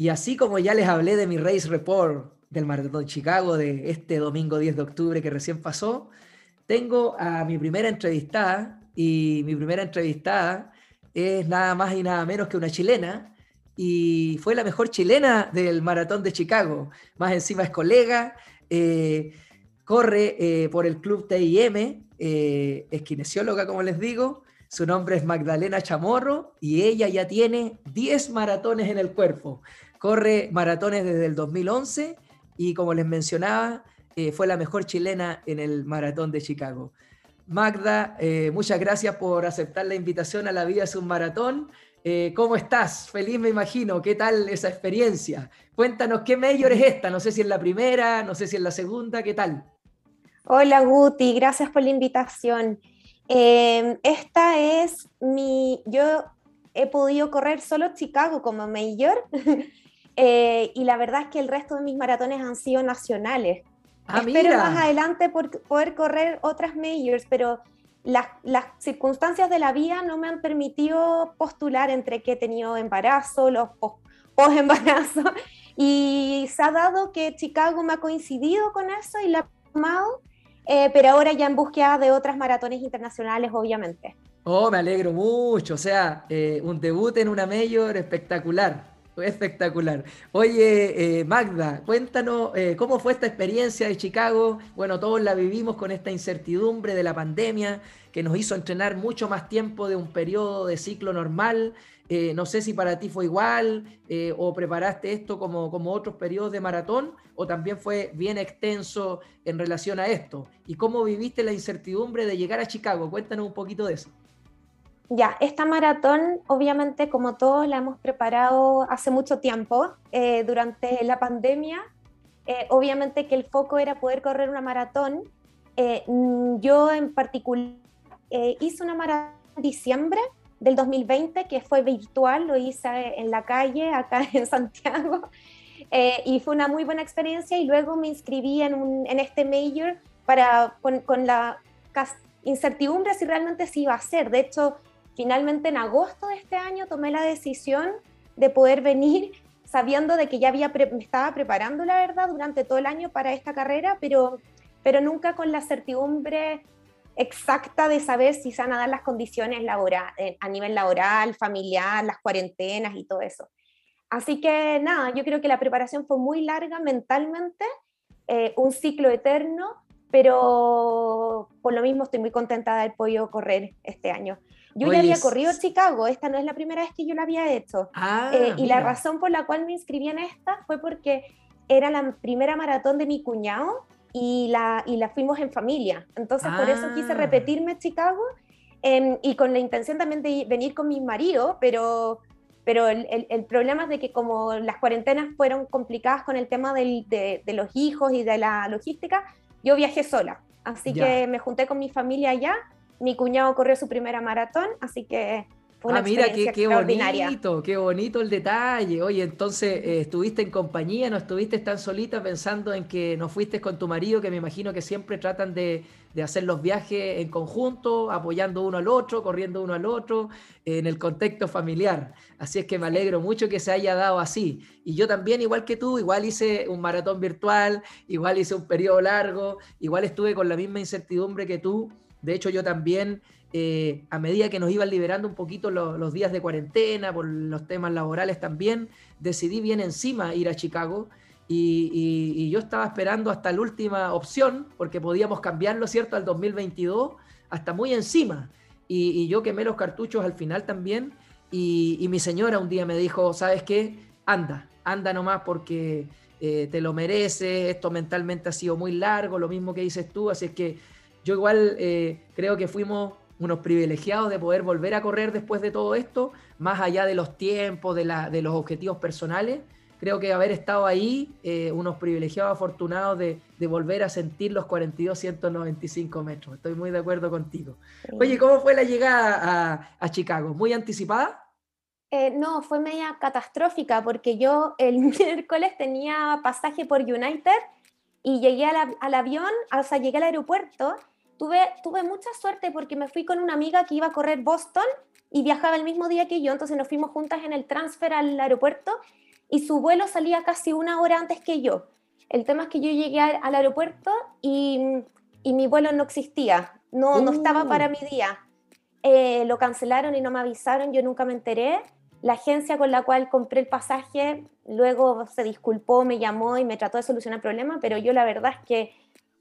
Y así como ya les hablé de mi Race Report del Maratón Chicago de este domingo 10 de octubre que recién pasó, tengo a mi primera entrevistada y mi primera entrevistada es nada más y nada menos que una chilena y fue la mejor chilena del Maratón de Chicago. Más encima es colega, eh, corre eh, por el club TIM, eh, es kinesióloga, como les digo. Su nombre es Magdalena Chamorro y ella ya tiene 10 maratones en el cuerpo. Corre maratones desde el 2011 y como les mencionaba, eh, fue la mejor chilena en el maratón de Chicago. Magda, eh, muchas gracias por aceptar la invitación a la vida es un maratón. Eh, ¿Cómo estás? Feliz me imagino. ¿Qué tal esa experiencia? Cuéntanos qué mayor es esta. No sé si es la primera, no sé si es la segunda. ¿Qué tal? Hola Guti, gracias por la invitación. esta es mi, yo he podido correr solo Chicago como mayor y la verdad es que el resto de mis maratones han sido nacionales. Ah, Espero más adelante por poder correr otras majors, pero las, las, circunstancias de la vida no me han permitido postular entre que he tenido embarazo, los post-embarazo, y se ha dado que Chicago me ha coincidido con eso y la he tomado, eh, pero ahora ya en búsqueda de otras maratones internacionales, obviamente. Oh, me alegro mucho, o sea, eh, un debut en una major espectacular. Espectacular. Oye, eh, Magda, cuéntanos eh, cómo fue esta experiencia de Chicago. Bueno, todos la vivimos con esta incertidumbre de la pandemia que nos hizo entrenar mucho más tiempo de un periodo de ciclo normal. Eh, no sé si para ti fue igual o preparaste esto como, como otros periodos de maratón o también fue bien extenso en relación a esto. ¿Y cómo viviste la incertidumbre de llegar a Chicago? Cuéntanos un poquito de eso. Ya, esta maratón, obviamente, como todos, la hemos preparado hace mucho tiempo, eh, durante la pandemia. Eh, obviamente que el foco era poder correr una maratón. Eh, mm, yo en particular hice una maratón en diciembre del 2020, que fue virtual, lo hice en la calle, acá en Santiago, y fue una muy buena experiencia. Y luego me inscribí en, un, en este major para, con, con la incertidumbre si realmente se iba a hacer. De hecho, finalmente en agosto de este año tomé la decisión de poder venir sabiendo de que ya había me estaba preparando, la verdad, durante todo el año para esta carrera, pero, pero nunca con la certidumbre exacta de saber si se van a dar las condiciones laboral, eh, a nivel laboral, familiar, las cuarentenas y todo eso. Así que nada, yo creo que la preparación fue muy larga mentalmente, eh, un ciclo eterno, pero por lo mismo estoy muy contenta de haber podido correr este año. Yo ya había corrido Chicago, esta no es la primera vez que yo lo había hecho. Ah, eh, y la razón por la cual me inscribí en esta fue porque era la primera maratón de mi cuñado y la, y la fuimos en familia. Entonces por eso quise ah. repetirme Chicago em, y con la intención también de venir con mi marido, pero, pero el, el, problema es de que como las cuarentenas fueron complicadas con el tema del, de, de, los hijos y de la logística, yo viajé sola. Así que me junté con mi familia allá mi cuñado corrió su primera maratón, así que fue una ah, mira, qué, qué bonito, qué bonito el detalle. Oye, entonces, eh, ¿estuviste en compañía? ¿No estuviste tan solita pensando en que no fuiste con tu marido, que me imagino que siempre tratan de, hacer los viajes en conjunto, apoyando uno al otro, corriendo uno al otro, en el contexto familiar? Así es que me alegro mucho que se haya dado así. Y yo también, igual que tú, igual hice un maratón virtual, igual hice un periodo largo, igual estuve con la misma incertidumbre que tú de hecho, yo también, eh, a medida que nos iban liberando un poquito los, días de cuarentena, por los temas laborales también, decidí bien encima ir a Chicago. Y, yo estaba esperando hasta la última opción, porque podíamos cambiarlo, ¿cierto?, al 2022, hasta muy encima. Y, yo quemé los cartuchos al final también. Y, mi señora un día me dijo, ¿sabes qué? Anda, anda nomás porque eh, te lo mereces, esto mentalmente ha sido muy largo, lo mismo que dices tú, así es que yo igual eh, creo que fuimos unos privilegiados de poder volver a correr después de todo esto, más allá de los tiempos, de, de los objetivos personales. Creo que haber estado ahí, eh, unos privilegiados afortunados de, volver a sentir los 42.195 metros. Estoy muy de acuerdo contigo. Oye, ¿cómo fue la llegada a, Chicago? ¿Muy anticipada? Eh, no, fue media catastrófica porque yo el miércoles tenía pasaje por United y llegué al avión, o sea, llegué al aeropuerto tuve, mucha suerte porque me fui con una amiga que iba a correr Boston y viajaba el mismo día que yo, entonces nos fuimos juntas en el transfer al aeropuerto y su vuelo salía casi una hora antes que yo. El tema es que yo llegué al, aeropuerto y, y, mi vuelo no existía, no, no estaba para uh. mi día. Eh, lo cancelaron y no me avisaron, yo nunca me enteré. La agencia con la cual compré el pasaje luego se disculpó, me llamó y me trató de solucionar el problema, pero yo la verdad es que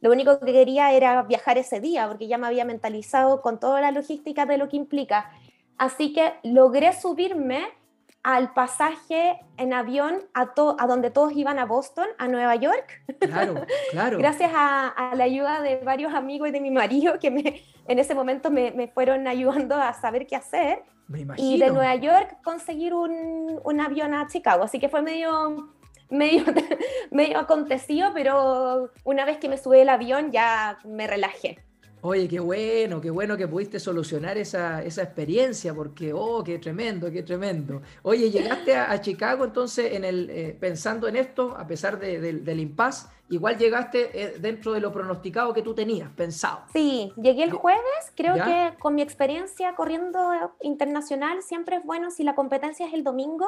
lo único que quería era viajar ese día, porque ya me había mentalizado con toda la logística de lo que implica. Así que logré subirme al pasaje en avión a, a donde todos iban a Boston, a Nueva York. Claro, claro. Gracias a, la ayuda de varios amigos y de mi marido que me, en ese momento me, me fueron ayudando a saber qué hacer. Me imagino. Y de Nueva York conseguir un, un avión a Chicago. Así que fue medio, medio, medio acontecido, pero una vez que me subí el avión ya me relajé. Oye, qué bueno, qué bueno que pudiste solucionar esa, experiencia, porque, oh, qué tremendo, qué tremendo. Oye, llegaste a, Chicago entonces en el, eh, pensando en esto, a pesar del impasse, igual llegaste eh, dentro de lo pronosticado que tú tenías, pensado. Sí, llegué el jueves, creo que con mi experiencia corriendo internacional, siempre es bueno si la competencia es el domingo,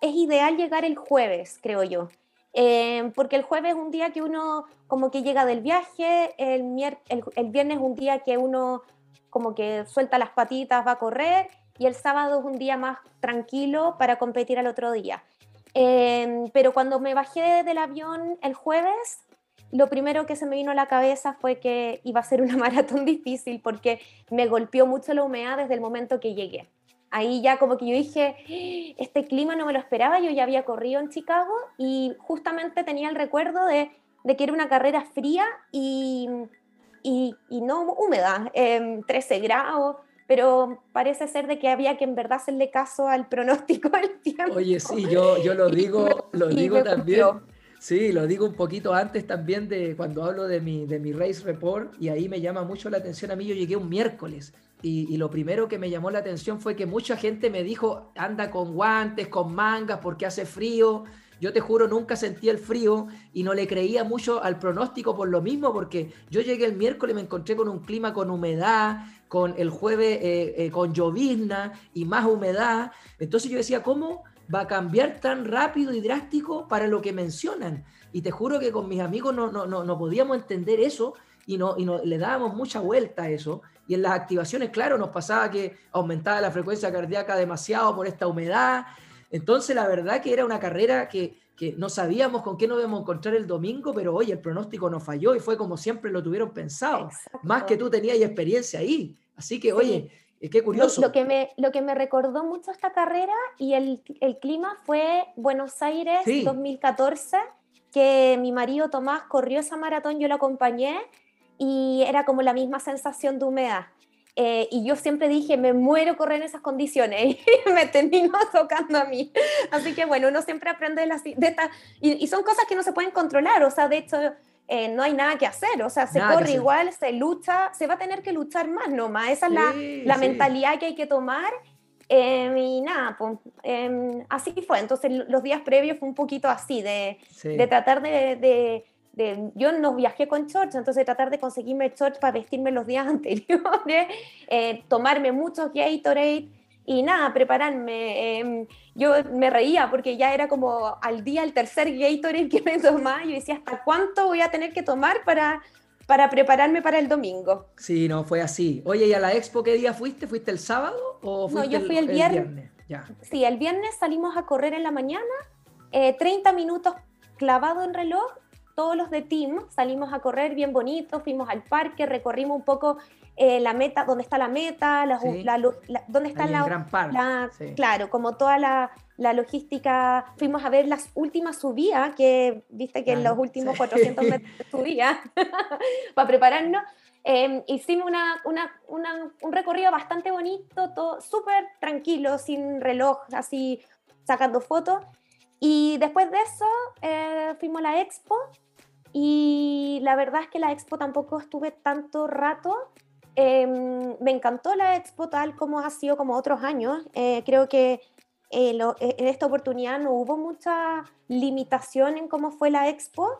es ideal llegar el jueves, creo yo. Em, porque el jueves es un día que uno como que llega del viaje, el, el, viernes es un día que uno como que suelta las patitas, va a correr, y el sábado es un día más tranquilo para competir al otro día. Em, pero cuando me bajé del avión el jueves, lo primero que se me vino a la cabeza fue que iba a ser una maratón difícil porque me golpeó mucho la humedad desde el momento que llegué ahí ya como que yo dije, este clima no me lo esperaba, yo ya había corrido en Chicago y justamente tenía el recuerdo de, que era una carrera fría y, y, no húmeda, 13 em, grados, pero parece ser de que había que en verdad hacerle caso al pronóstico del tiempo. Oye, sí, yo, yo lo digo, lo digo también. Sí, lo digo un poquito antes también de cuando hablo de mi, de mi race report y ahí me llama mucho la atención a mí, yo llegué un miércoles y, lo primero que me llamó la atención fue que mucha gente me dijo, anda con guantes, con mangas, porque hace frío. Yo te juro, nunca sentí el frío y no le creía mucho al pronóstico por lo mismo, porque yo llegué el miércoles y me encontré con un clima con humedad, con el jueves eh, eh, con llovizna y más humedad. Entonces yo decía, ¿cómo va a cambiar tan rápido y drástico para lo que mencionan? Y te juro que con mis amigos no, no, no, no podíamos entender eso y, no, y no, le dábamos mucha vuelta a eso. Y en las activaciones, claro, nos pasaba que aumentaba la frecuencia cardíaca demasiado por esta humedad. Entonces, la verdad que era una carrera que, que no sabíamos con qué nos íbamos a encontrar el domingo, pero hoy el pronóstico nos falló y fue como siempre lo tuvieron pensado. Más que tú tenías experiencia ahí. Así que, oye, eh, qué curioso. Lo, que me, lo que me recordó mucho esta carrera y el, el clima fue Buenos Aires 2014, que mi marido Tomás corrió esa maratón, yo lo acompañé y era como la misma sensación de humedad. Eh, y yo siempre dije, me muero correr en esas condiciones y me terminó tocando a mí. Así que bueno, uno siempre aprende de, las, de estas, y, son cosas que no se pueden controlar, o sea, de hecho, eh, no hay nada que hacer, o sea, se corre igual, se lucha, se va a tener que luchar más nomás, esa es la, la mentalidad que hay que tomar. Eh, y nada, pues, em, así fue. Entonces, los días previos fue un poquito así, de, de tratar de yo no viajé con shorts, entonces tratar de conseguirme shorts para vestirme los días anteriores, eh, tomarme muchos Gatorade y nada, prepararme. Em, yo me reía porque ya era como al día el tercer Gatorade que me tomaba y decía, ¿hasta cuánto voy a tener que tomar para, para prepararme para el domingo? Sí, no, fue así. Oye, ¿y a la expo qué día fuiste? ¿Fuiste el sábado o fuiste No, yo fui el, viernes. Ya. Sí, el viernes salimos a correr en la mañana, 30 eh, minutos clavado en reloj todos los de team salimos a correr bien bonito, fuimos al parque, recorrimos un poco eh, la meta, dónde está la meta, la, dónde está la, gran claro, como toda la, logística, fuimos a ver las últimas subidas, que viste que en los últimos 400 metros subía, para prepararnos. Em, hicimos una, un recorrido bastante bonito, todo súper tranquilo, sin reloj, así sacando fotos. Y después de eso eh, fuimos a la expo y la verdad es que la expo tampoco estuve tanto rato. Em, me encantó la expo tal como ha sido como otros años. Eh, creo que eh, eh, en esta oportunidad no hubo mucha limitación en cómo fue la expo.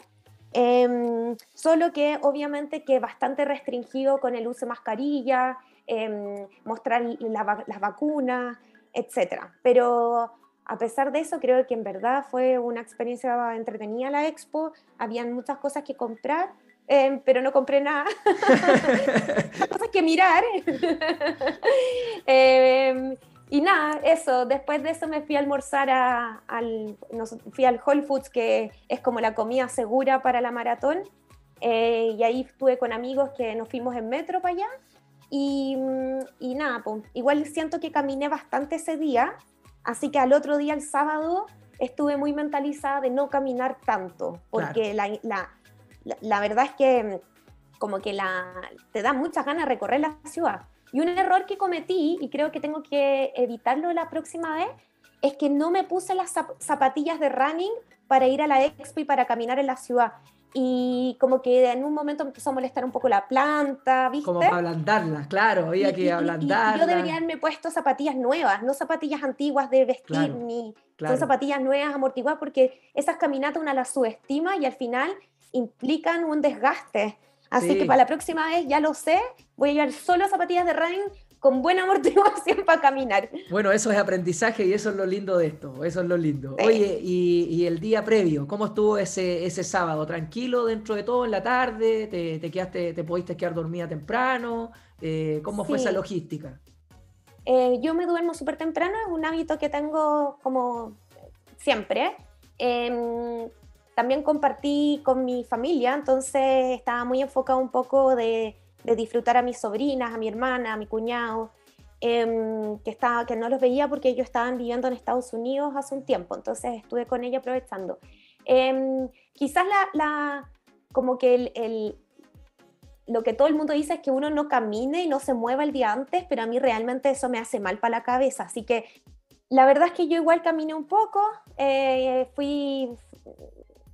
Em, solo que obviamente que bastante restringido con el uso de mascarilla, em, mostrar las vacunas, etc. Pero a pesar de eso, creo que en verdad fue una experiencia entretenida la expo, habían muchas cosas que comprar, em, pero no compré nada, cosas que mirar. Em, y nada, eso, después de eso me fui a almorzar al, fui al Whole Foods, que es como la comida segura para la maratón, eh, y ahí estuve con amigos que nos fuimos en metro para allá, y, y nada, pues, igual siento que caminé bastante ese día, así que al otro día, el sábado, estuve muy mentalizada de no caminar tanto, porque la, la, la, verdad es que como que la, te da muchas ganas de recorrer la ciudad. Y un error que cometí, y creo que tengo que evitarlo la próxima vez, es que no me puse las zapatillas de running para ir a la expo y para caminar en la ciudad. Y como que en un momento empezó a molestar un poco la planta, ¿viste? Como para ablandarla, claro, había que ablandarla. yo debería haberme puesto zapatillas nuevas, no zapatillas antiguas de vestir, ni son zapatillas nuevas amortiguadas, porque esas caminatas una las subestima y al final implican un desgaste. Así que para la próxima vez ya lo sé, voy a llevar solo zapatillas de running con buena amortiguación para caminar. Bueno, eso es aprendizaje y eso es lo lindo de esto, eso es lo lindo. Oye, y, el día previo, ¿cómo estuvo ese, ese sábado? ¿Tranquilo dentro de todo en la tarde? ¿Te, te quedaste, te pudiste quedar dormida temprano? Eh, ¿Cómo fue esa logística? Eh, yo me duermo súper temprano, es un hábito que tengo como siempre. Em, también compartí con mi familia, entonces estaba muy enfocado un poco de, disfrutar a mis sobrinas, a mi hermana, a mi cuñado, em, que, estaba, que no los veía porque ellos estaban viviendo en Estados Unidos hace un tiempo, entonces estuve con ella aprovechando. Em, quizás la, como que el, lo que todo el mundo dice es que uno no camine y no se mueva el día antes, pero a mí realmente eso me hace mal para la cabeza, así que la verdad es que yo igual caminé un poco, eh, fui,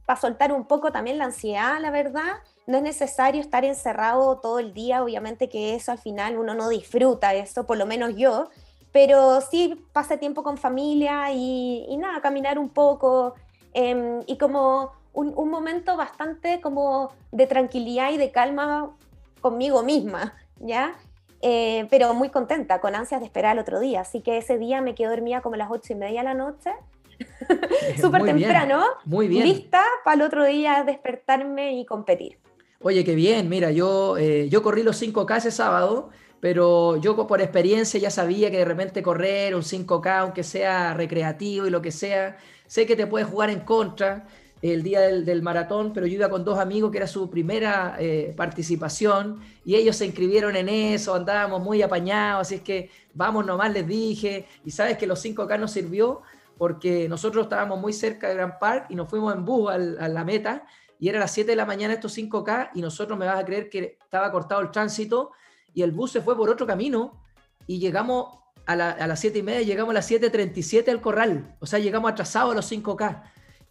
para soltar un poco también la ansiedad, la verdad. No es necesario estar encerrado todo el día, obviamente que eso al final uno no disfruta eso, por lo menos yo, pero sí pase tiempo con familia y, nada, caminar un poco em, y como un, momento bastante como de tranquilidad y de calma conmigo misma, ¿ya? Eh, pero muy contenta, con ansias de esperar el otro día, así que ese día me quedé dormida como a las ocho y media de la noche súper temprano, muy bien. lista para el otro día despertarme y competir. Oye, qué bien, mira, yo, eh, yo corrí los 5K ese sábado, pero yo por experiencia ya sabía que de repente correr un 5K, aunque sea recreativo y lo que sea, sé que te puedes jugar en contra el día del, maratón, pero yo iba con dos amigos que era su primera eh, participación y ellos se inscribieron en eso, andábamos muy apañados, así es que vamos nomás, les dije, y sabes que los 5K nos sirvió porque nosotros estábamos muy cerca de Grand Park y nos fuimos en bus a la meta y era las 7 de la mañana estos 5K y nosotros me vas a creer que estaba cortado el tránsito y el bus se fue por otro camino y llegamos a, las 7 y media, llegamos a las 7.37 al corral, o sea, llegamos atrasados a los 5K.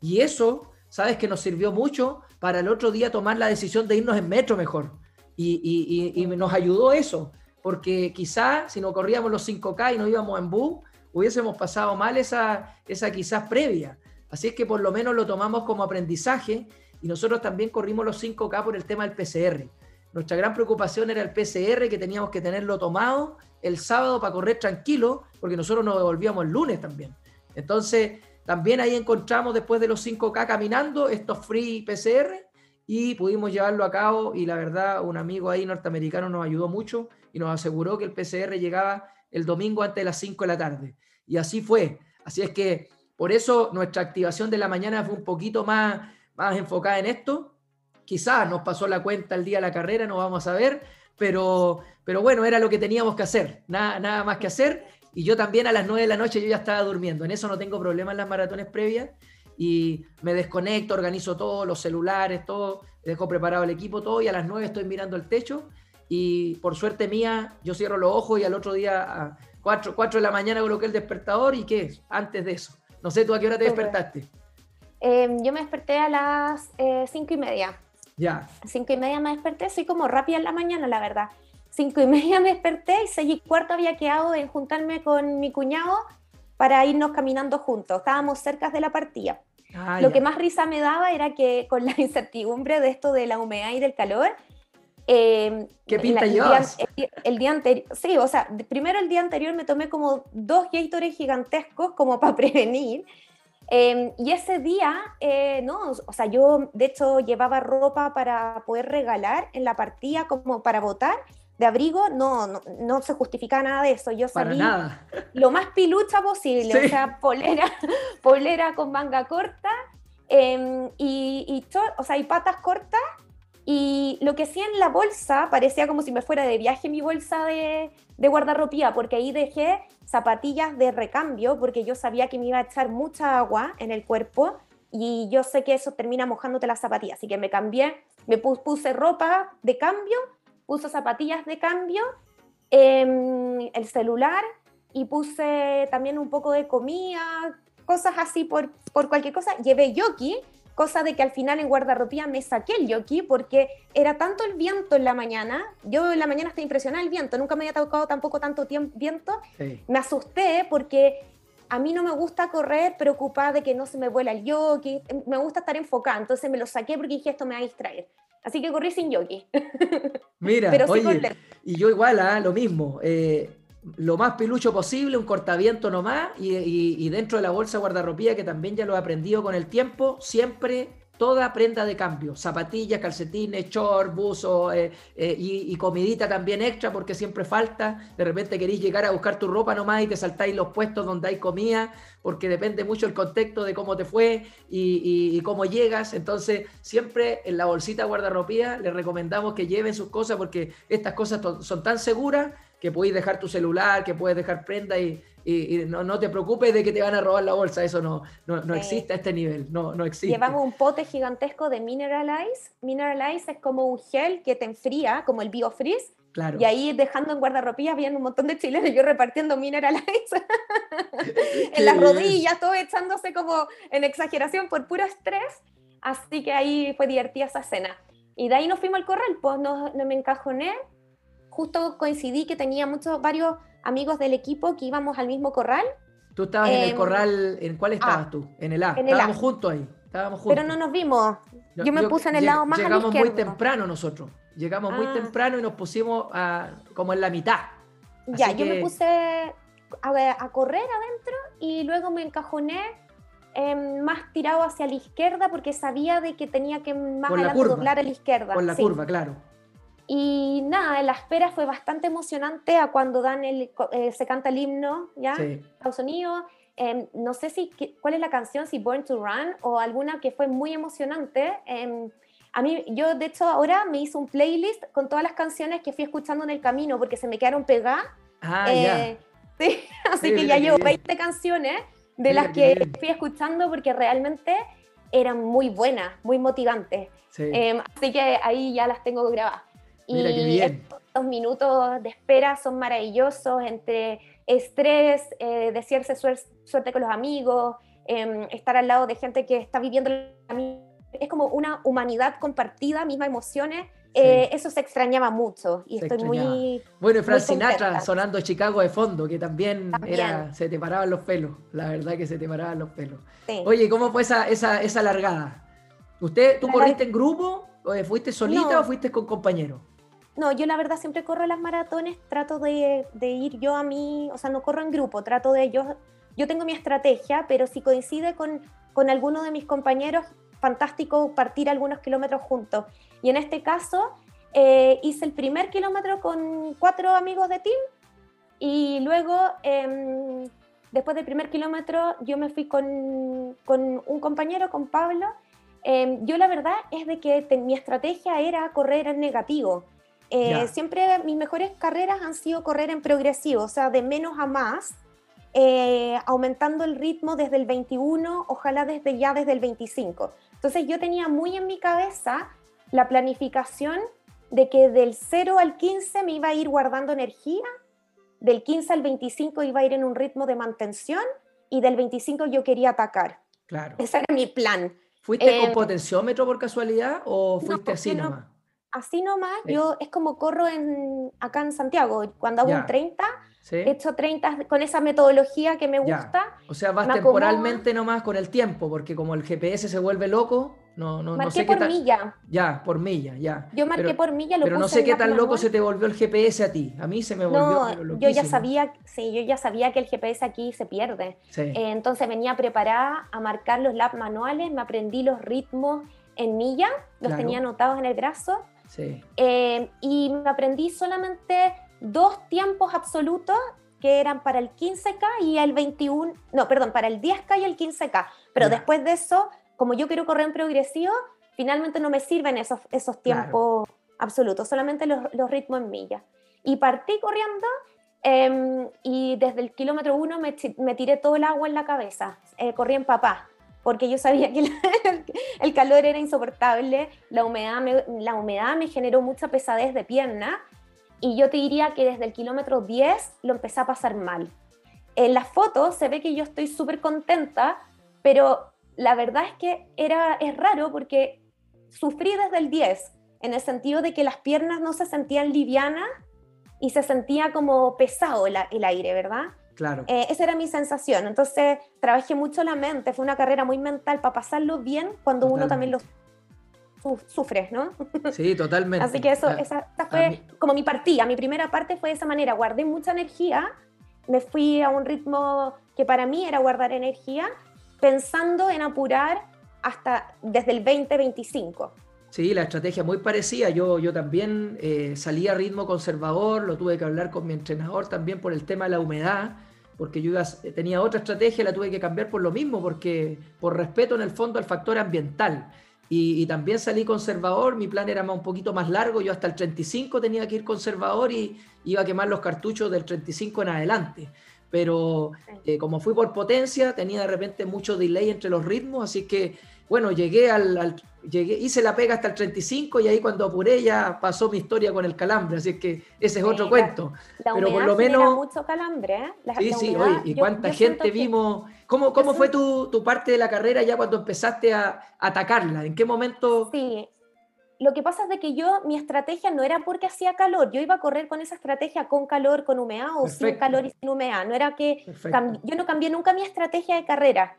Y eso, sabes que nos sirvió mucho para el otro día tomar la decisión de irnos en metro mejor. Y, nos ayudó eso, porque quizás si no corríamos los 5K y nos íbamos en bus, hubiésemos pasado mal esa, esa quizás previa. Así es que por lo menos lo tomamos como aprendizaje y nosotros también corrimos los 5K por el tema del PCR. Nuestra gran preocupación era el PCR, que teníamos que tenerlo tomado el sábado para correr tranquilo, porque nosotros nos devolvíamos el lunes también. Entonces, también ahí encontramos después de los 5K caminando estos free PCR y pudimos llevarlo a cabo y la verdad un amigo ahí norteamericano nos ayudó mucho y nos aseguró que el PCR llegaba el domingo antes de las 5 de la tarde. Y así fue. Así es que por eso nuestra activación de la mañana fue un poquito más, más enfocada en esto. Quizás nos pasó la cuenta el día de la carrera, no vamos a ver, pero, pero bueno, era lo que teníamos que hacer, nada, nada más que hacer. Y yo también a las 9 de la noche yo ya estaba durmiendo. En eso no tengo problema en las maratones previas. Y me desconecto, organizo todo, los celulares, todo, dejo preparado el equipo, todo. Y a las 9 estoy mirando el techo. Y por suerte mía, yo cierro los ojos y al otro día 4, 4 de la mañana coloqué el despertador y ¿qué? Antes de eso. No sé, ¿tú a qué hora te despertaste? Em, yo me desperté a las eh, cinco y media. Ya. Cinco y media me desperté, soy como rápida en la mañana, la verdad. Cinco y media me desperté y seis y cuarto había quedado en juntarme con mi cuñado para irnos caminando juntos. Estábamos cerca de la partida. Ah, Lo que más risa me daba era que con la incertidumbre de esto de la humedad y del calor, Eh, ¿Qué pinta el, llevas? El, día anterior, sí, o sea, primero el día anterior me tomé como dos Gatorade gigantescos como para prevenir. Em, y ese día, eh, no, o sea, yo de hecho llevaba ropa para poder regalar en la partida como para votar de abrigo, no, no, no, se justifica nada de eso. Yo salí lo más pilucha posible, o sea, polera, polera con manga corta em, y, y, o sea, y patas cortas. Y lo que hacía en la bolsa parecía como si me fuera de viaje mi bolsa de, de guardarropía, porque ahí dejé zapatillas de recambio, porque yo sabía que me iba a echar mucha agua en el cuerpo y yo sé que eso termina mojándote las zapatillas. Así que me cambié, me puse ropa de cambio puse zapatillas de cambio, em, el celular y puse también un poco de comida, cosas así por, por cualquier cosa. Llevé yoki, cosa de que al final en guardarropía me saqué el yoki porque era tanto el viento en la mañana, yo en la mañana estaba impresionada el viento, nunca me había tocado tampoco tanto tiempo, viento, me asusté porque a mí no me gusta correr preocupada de que no se me vuela el yoki, me gusta estar enfocada, entonces me lo saqué porque dije esto me va a distraer. Así que corrí sin yoki. Mira, oye, y yo igual, ¿ah? lo mismo. Eh, lo más pilucho posible, un cortaviento nomás, y, y, dentro de la bolsa guardarropía, que también ya lo he aprendido con el tiempo, siempre toda prenda de cambio, zapatillas, calcetines, short, buzo eh, eh, y, comidita también extra porque siempre falta. De repente queréis llegar a buscar tu ropa nomás y te saltáis los puestos donde hay comida porque depende mucho el contexto de cómo te fue y, cómo llegas. Entonces siempre en la bolsita guardarropía les recomendamos que lleven sus cosas porque estas cosas son tan seguras que podéis dejar tu celular, que puedes dejar prenda y, y, no, no, te preocupes de que te van a robar la bolsa, eso no, no, no existe a este nivel, no, no existe. Llevamos un pote gigantesco de Mineralize. Mineralize es como un gel que te enfría, como el BioFreeze. Claro. Y ahí dejando en guardarropía habían un montón de chilenos, yo repartiendo Mineralize en las rodillas, todo echándose como en exageración por puro estrés. Así que ahí fue divertida esa cena. Y de ahí nos fuimos al corral, pues no, no me encajoné. Justo coincidí que tenía muchos, varios amigos del equipo que íbamos al mismo corral. Tú estabas en el em, corral, ¿en cuál estabas tú? En el A. estábamos juntos ahí. Estábamos juntos. Pero no nos vimos. Yo, me puse en el lado más Llegamos muy temprano nosotros. Llegamos muy ah. temprano y nos pusimos como en la mitad. ya, yo me puse a, correr adentro y luego me encajoné em, más tirado hacia la izquierda porque sabía de que tenía que más adelante doblar a la izquierda. Con la curva, claro. Y nada, la espera fue bastante emocionante a cuando dan el, eh, se canta el himno, ¿ya? Sí. Estados Unidos. Em, no sé si cuál es la canción, si Born to Run o alguna que fue muy emocionante. Em, a mí, yo de hecho ahora me hice un playlist con todas las canciones que fui escuchando en el camino porque se me quedaron pegadas. Ah, eh, sí, así que ya llevo 20 canciones de las que fui escuchando porque realmente eran muy buenas, muy motivantes. Em, así que ahí ya las tengo grabadas. Y estos minutos de espera son maravillosos entre estrés, eh, desearse suerte con los amigos, em, estar al lado de gente que está viviendo es como una humanidad compartida, mismas emociones. Eh, eso se extrañaba mucho y estoy muy. Bueno, y Frank Sinatra sonando Chicago de fondo, que también, era, se te paraban los pelos, la verdad que se te paraban los pelos. Oye, ¿cómo fue esa, esa, esa largada? ¿Usted, tú corriste en grupo? ¿O ¿Fuiste solita o fuiste con compañeros? No, yo la verdad siempre corro las maratones, trato de, ir yo a mí, o sea, no corro en grupo, trato de yo, yo tengo mi estrategia, pero si coincide con, con alguno de mis compañeros, fantástico partir algunos kilómetros juntos. Y en este caso eh, hice el primer kilómetro con cuatro amigos de team y luego, em, después del primer kilómetro, yo me fui con, con un compañero, con Pablo. Em, yo la verdad es de que mi estrategia era correr en negativo. Eh, siempre mis mejores carreras han sido correr en progresivo, o sea, de menos a más, eh, aumentando el ritmo desde el 21, ojalá desde ya desde el 25. Entonces yo tenía muy en mi cabeza la planificación de que del 0 al 15 me iba a ir guardando energía, del 15 al 25 iba a ir en un ritmo de mantención y del 25 yo quería atacar. Claro. Ese era mi plan. ¿Fuiste con eh, potenciómetro por casualidad o fuiste así nomás? Así nomás, yo es como corro en, acá en Santiago, cuando hago un 30, he hecho 30 con esa metodología que me gusta. O sea, vas temporalmente nomás con el tiempo, porque como el GPS se vuelve loco, No, no, marqué no sé por tan... milla. Ya, por milla, ya. Yo marqué pero, por milla, lo Pero no sé qué tan loco se te volvió el GPS a ti. A mí se me volvió No, yo ya sabía, sí, yo ya sabía que el GPS aquí se pierde. Sí, Eh, entonces venía preparada a marcar los lap manuales, me aprendí los ritmos en milla, los Claro. tenía anotados en el brazo sí. eh, y me aprendí solamente dos tiempos absolutos que eran para el 15K y el 21, no, perdón, para el 10K y el 15K. Pero después de eso, como yo quiero correr en progresivo, finalmente no me sirven esos, esos Claro. tiempos absolutos, solamente los, los ritmos en millas. Y partí corriendo em, y desde el kilómetro uno me tiré todo el agua en la cabeza, eh, corrí en papá, porque yo sabía que el calor era insoportable, la humedad, me, la humedad me generó mucha pesadez de pierna y yo te diría que desde el kilómetro 10 lo empecé a pasar mal. En las fotos se ve que yo estoy súper contenta, pero la verdad es que era, es raro porque sufrí desde el 10, en el sentido de que las piernas no se sentían livianas y se sentía como pesado el, el aire, ¿verdad? Claro. Eh, esa era mi sensación. Entonces trabajé mucho la mente, fue una carrera muy mental para pasarlo bien cuando uno también lo su- sufre, ¿no? Sí, totalmente. Así que eso, Ah, esa, esa fue mí- como mi partida, mi primera parte fue de esa manera, guardé mucha energía, me fui a un ritmo que para mí era guardar energía, pensando en apurar hasta desde el 2025. Sí, la estrategia muy parecida. Yo, yo también eh, salí a ritmo conservador, lo tuve que hablar con mi entrenador también por el tema de la humedad, porque yo a- tenía otra estrategia, la tuve que cambiar por lo mismo, porque por respeto en el fondo al factor ambiental. Y, y también salí conservador, mi plan era un poquito más largo, yo hasta el 35 tenía que ir conservador y iba a quemar los cartuchos del 35 en adelante. Pero eh, como fui por potencia, tenía de repente mucho delay entre los ritmos, así que bueno, llegué al, al- llegué, hice la pega hasta el 35 y ahí cuando apuré ya pasó mi historia con el calambre, así que ese es Sí, otro la- cuento. La Pero por lo menos- mucho calambre, ¿eh? La- Sí, la sí, humedad, oye, y yo- cuánta yo siento gente vimos. ¿Cómo, cómo yo fue tu, tu parte de la carrera ya cuando empezaste a, a atacarla? ¿En qué momento? Sí. Lo que pasa es de que yo, mi estrategia no era porque hacía calor, yo iba a correr con esa estrategia con calor, con humedad o sin Perfecto. calor y sin humedad. No era que cam- yo no cambié nunca mi estrategia de carrera,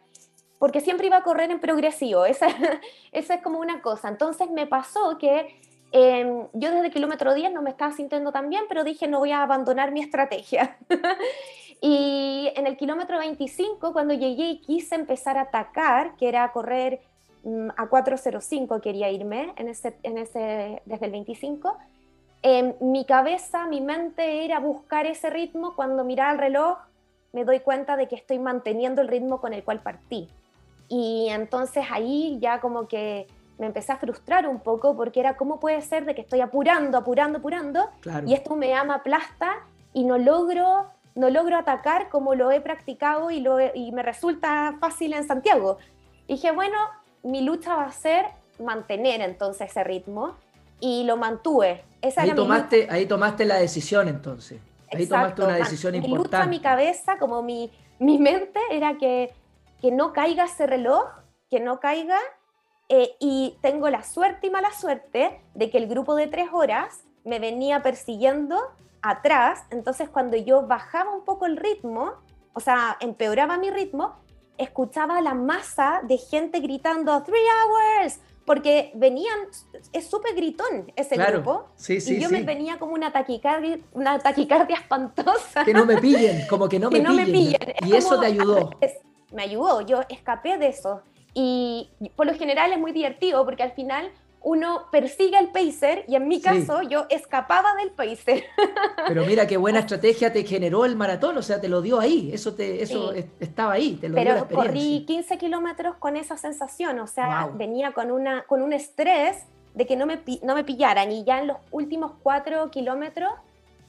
porque siempre iba a correr en progresivo. Esa, esa es como una cosa. Entonces me pasó que eh, yo desde kilómetro 10 no me estaba sintiendo tan bien, pero dije no voy a abandonar mi estrategia. y en el kilómetro 25, cuando llegué y quise empezar a atacar, que era correr mm, a 4.05 quería irme en ese, en ese, desde el 25. em, mi cabeza, mi mente era buscar ese ritmo. Cuando miraba el reloj, me doy cuenta de que estoy manteniendo el ritmo con el cual partí. Y entonces ahí ya como que me empecé a frustrar un poco porque era cómo puede ser de que estoy apurando, apurando, apurando Claro. y esto me ama aplasta y no logro no logro atacar como lo he practicado y, lo he- y me resulta fácil en Santiago. Y dije, bueno, mi lucha va a ser mantener entonces ese ritmo y lo mantuve. Esa Ahí era mi lucha. tomaste, ahí tomaste la decisión entonces. Ahí tomaste Exacto, una ma- decisión mi importante. lucha, mi cabeza, como mi, mi mente era que, que no caiga ese reloj, que no caiga, eh, y tengo la suerte y mala suerte de que el grupo de tres horas me venía persiguiendo atrás, entonces cuando yo bajaba un poco el ritmo, o sea, empeoraba mi ritmo, escuchaba la masa de gente gritando three hours, porque venían, es súper gritón ese Claro. grupo, Sí, sí, y yo sí. me venía como una taquicardia, una taquicardia espantosa. Que no me pillen, como que no que me no me pillen. pillen. Es Y eso te ayudó. Me ayudó, yo escapé de eso. Y por lo general es muy divertido porque al final uno persigue al pacer y en mi Sí. caso yo escapaba del pacer. Pero mira qué buena estrategia te generó el maratón, o sea, te lo dio ahí, eso te, eso Sí. estaba ahí, te lo dio la Pero corrí 15 kilómetros con esa sensación, o sea, Wow. venía con, una, con un estrés de que no me, no me pillaran y ya en los últimos 4 kilómetros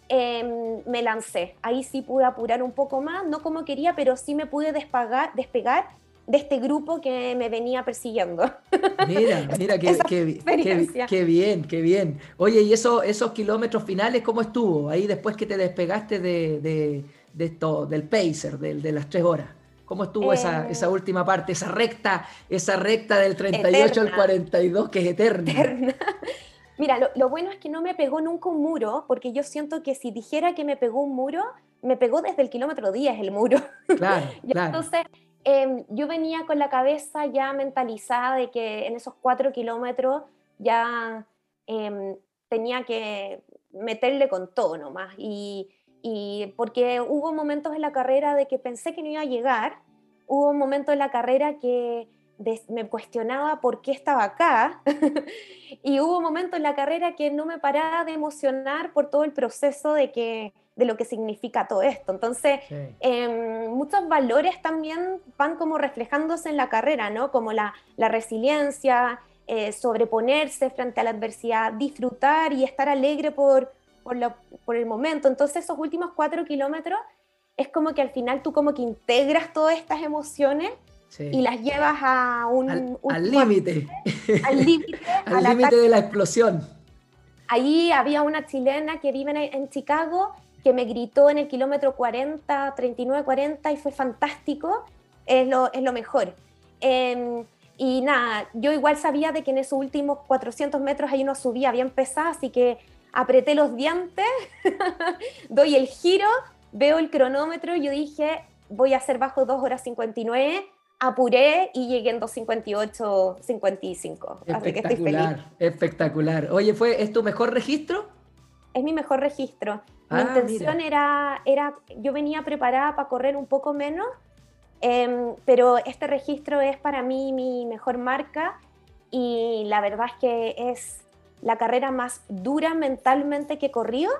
em, me lancé. Ahí sí pude apurar un poco más, no como quería, pero sí me pude despegar, despegar de este grupo que me venía persiguiendo. Mira, mira, qué, qué- qué- bien, qué bien. Oye, ¿y eso, esos kilómetros finales cómo estuvo? Ahí después que te despegaste de, de- de esto, del pacer, del- de, las tres horas. ¿Cómo estuvo esa, Eh, esa última parte, esa recta, esa recta del 38 al Eterna. 42 que es eterna? Eterna. Mira, lo, lo bueno es que no me pegó nunca un muro, porque yo siento que si dijera que me pegó un muro, me pegó desde el kilómetro 10 el muro. Claro, claro. Entonces, Em, yo venía con la cabeza ya mentalizada de que en esos cuatro kilómetros ya em, tenía que meterle con todo nomás. Y, y porque hubo momentos en la carrera de que pensé que no iba a llegar, hubo un momento en la carrera que me cuestionaba por qué estaba acá y hubo un momento en la carrera que no me paraba de emocionar por todo el proceso de que de lo que significa todo esto. Entonces, em, muchos valores también van como reflejándose en la carrera, ¿no? Como la, la resiliencia, eh, sobreponerse frente a la adversidad, disfrutar y estar alegre por, por, por, el momento. Entonces, esos últimos cuatro kilómetros es como que al final tú como que integras todas estas emociones y las llevas a un... Al límite. Al límite. al límite de la explosión. Allí había una chilena que vive en Chicago que me gritó en el kilómetro 40, 39, 40 y fue fantástico, es lo, es lo mejor. Em, y nada, yo igual sabía de que en esos últimos 400 metros ahí no subía bien pesada, así que apreté los dientes, doy el giro, veo el cronómetro y yo dije, voy a hacer bajo 2 horas 59, apuré y llegué en 2.58, 55. Así que estoy feliz. Espectacular. Oye, ¿fue, ¿es tu mejor registro? Es mi mejor registro. Mi ah, intención era, era, yo venía preparada para correr un poco menos, em, pero este registro es para mí mi mejor marca y la verdad es que es la carrera más dura mentalmente que he corrido.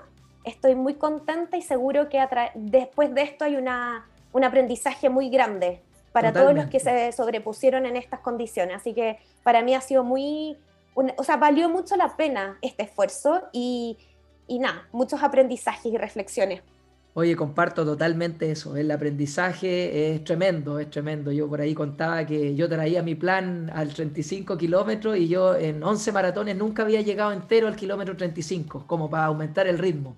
Estoy muy contenta y seguro que después de esto hay una, un aprendizaje muy grande para todos los que se sobrepusieron en estas condiciones. Así que para mí ha sido muy, o sea, valió mucho la pena este esfuerzo y, y nada, muchos aprendizajes y reflexiones. Oye, comparto totalmente eso. El aprendizaje es tremendo, es tremendo. Yo por ahí contaba que yo traía mi plan al 35 kilómetros y yo en 11 maratones nunca había llegado entero al kilómetro 35, como para aumentar el ritmo.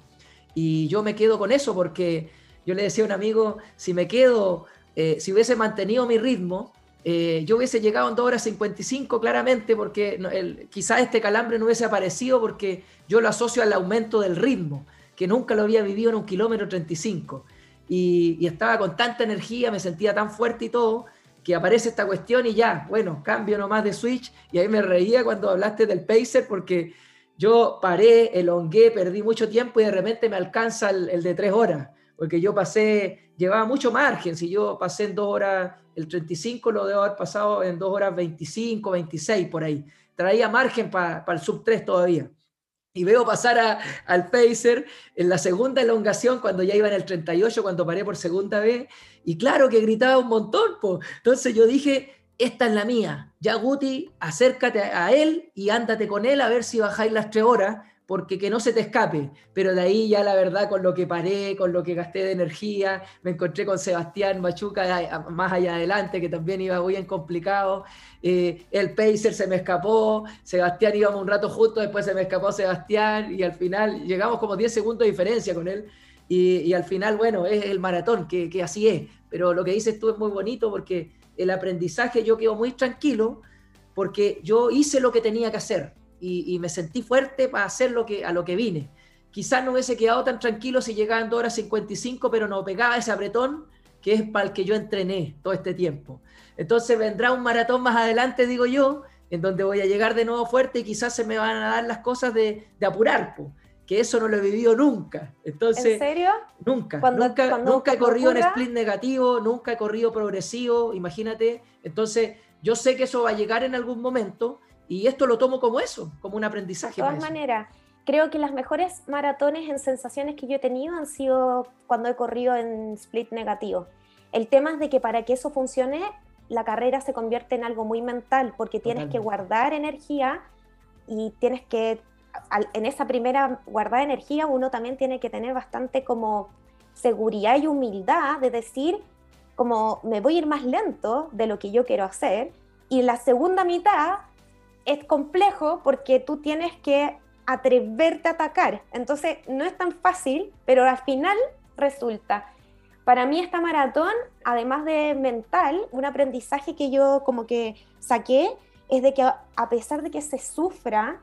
Y yo me quedo con eso porque yo le decía a un amigo, si me quedo, eh, si hubiese mantenido mi ritmo, eh, yo hubiese llegado en 2 horas 55 claramente porque quizás este calambre no hubiese aparecido porque yo lo asocio al aumento del ritmo, que nunca lo había vivido en un kilómetro 35. Y, y estaba con tanta energía, me sentía tan fuerte y todo, que aparece esta cuestión y ya, bueno, cambio nomás de switch. Y ahí me reía cuando hablaste del pacer porque yo paré, elongué, perdí mucho tiempo y de repente me alcanza el, el de 3 horas porque yo pasé, llevaba mucho margen, si yo pasé en 2 horas, el 35 lo debo haber pasado en 2 horas 25, 26 por ahí, traía margen para el sub 3 todavía. Y veo pasar al Pacer en la segunda elongación, cuando ya iba en el 38, cuando paré por segunda vez, y claro que gritaba un montón, pues. entonces yo dije, esta es la mía, ya Guti, acércate a él y ándate con él a ver si bajáis las tres horas, porque que no se te escape. Pero de ahí ya la verdad, con lo que paré, con lo que gasté de energía, me encontré con Sebastián Machuca más allá adelante, que también iba muy bien complicado. Eh, el Pacer se me escapó, Sebastián íbamos un rato justo, después se me escapó Sebastián y al final llegamos como 10 segundos de diferencia con él. Y, al final, bueno, es el maratón, que así es. Pero lo que dices tú es muy bonito porque el aprendizaje yo quedo muy tranquilo porque yo hice lo que tenía que hacer y, me sentí fuerte para hacer lo que, a lo que vine. Quizás no hubiese quedado tan tranquilo si llegaba en 2 horas 55, pero no pegaba ese apretón que es para el que yo entrené todo este tiempo. Entonces vendrá un maratón más adelante, digo yo, en donde voy a llegar de nuevo fuerte y quizás se me van a dar las cosas de, de apurar, que eso no lo he vivido nunca. Entonces, ¿En serio? Nunca, nunca, nunca he corrido en split negativo, nunca he corrido progresivo, imagínate. Entonces, yo sé que eso va a llegar en algún momento y esto lo tomo como eso, como un aprendizaje. De todas maneras, creo que las mejores maratones en sensaciones que yo he tenido han sido cuando he corrido en split negativo. El tema es de que para que eso funcione, la carrera se convierte en algo muy mental, porque tienes que guardar energía y tienes que, en esa primera guardada energía, uno también tiene que tener bastante como seguridad y humildad de decir, como me voy a ir más lento de lo que yo quiero hacer, y en la segunda mitad es complejo porque tú tienes que atreverte a atacar. Entonces no es tan fácil, pero al final resulta. Para mí esta maratón, además de mental, un aprendizaje que yo como que saqué es de que a pesar de que se sufra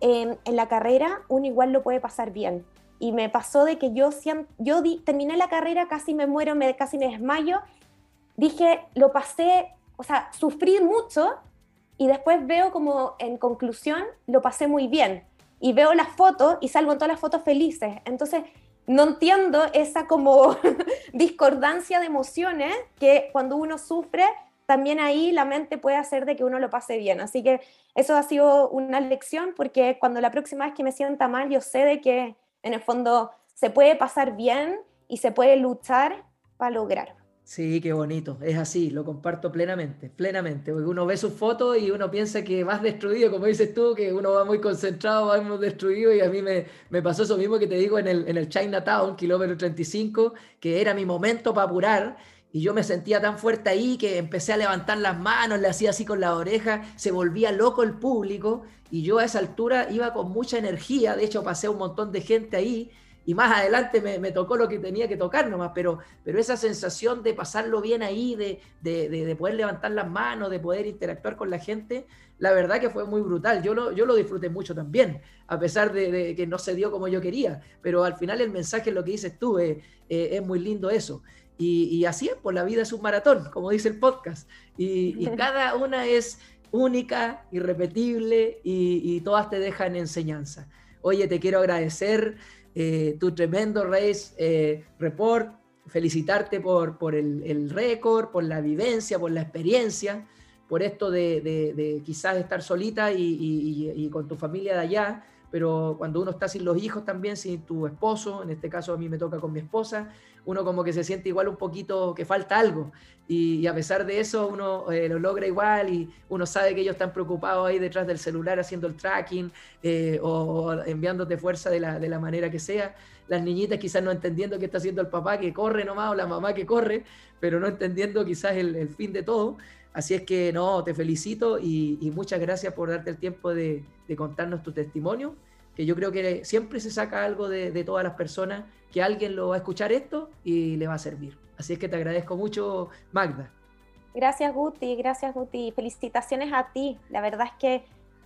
en la carrera, uno igual lo puede pasar bien. Y me pasó de que yo, yo terminé la carrera, casi me muero, me, casi me desmayo, dije, lo pasé, o sea, sufrí mucho y después veo como en conclusión, lo pasé muy bien. Y veo las fotos y salgo en todas las fotos felices. Entonces, no entiendo esa como discordancia de emociones que cuando uno sufre, también ahí la mente puede hacer de que uno lo pase bien. Así que eso ha sido una lección porque cuando la próxima vez que me sienta mal, yo sé de que en el fondo se puede pasar bien y se puede luchar para lograr. Sí, qué bonito. Es así, lo comparto plenamente, plenamente. Porque uno ve sus fotos y uno piensa que vas destruido, como dices tú, que uno va muy concentrado, va muy destruido. Y a mí me, me pasó eso mismo que te digo en el, en el Chinatown, kilómetro 35, que era mi momento para apurar. Y yo me sentía tan fuerte ahí que empecé a levantar las manos, le hacía así con la oreja, se volvía loco el público. Y yo a esa altura iba con mucha energía. De hecho, pasé un montón de gente ahí y más adelante me, tocó lo que tenía que tocar nomás, pero, pero esa sensación de pasarlo bien ahí, de, de, poder levantar las manos, de poder interactuar con la gente, la verdad que fue muy brutal. Yo lo, yo lo disfruté mucho también, a pesar de, que no se dio como yo quería, pero al final el mensaje, lo que dices tú, eh, eh, es muy lindo eso. Y, así es, pues, la vida es un maratón, como dice el podcast, y, y cada una es única, irrepetible y, y todas te dejan enseñanza. Oye, te quiero agradecer eh, tu tremendo race eh, report, felicitarte por, por el, récord, por la vivencia, por la experiencia, por esto de, quizás estar solita y, con tu familia de allá, pero cuando uno está sin los hijos también, sin tu esposo, en este caso a mí me toca con mi esposa, uno como que se siente igual un poquito que falta algo. Y, a pesar de eso, uno eh, lo logra igual y uno sabe que ellos están preocupados ahí detrás del celular haciendo el tracking eh, o, enviándote fuerza de la, de la, manera que sea. Las niñitas quizás no entendiendo qué está haciendo el papá que corre nomás o la mamá que corre, pero no entendiendo quizás el, fin de todo. Así es que no, te felicito y, muchas gracias por darte el tiempo de, de contarnos tu testimonio que yo creo que siempre se saca algo de, de, todas las personas, que alguien lo va a escuchar esto y le va a servir. Así es que te agradezco mucho, Magda. Gracias, Guti, gracias, Guti. Felicitaciones a ti. La verdad es que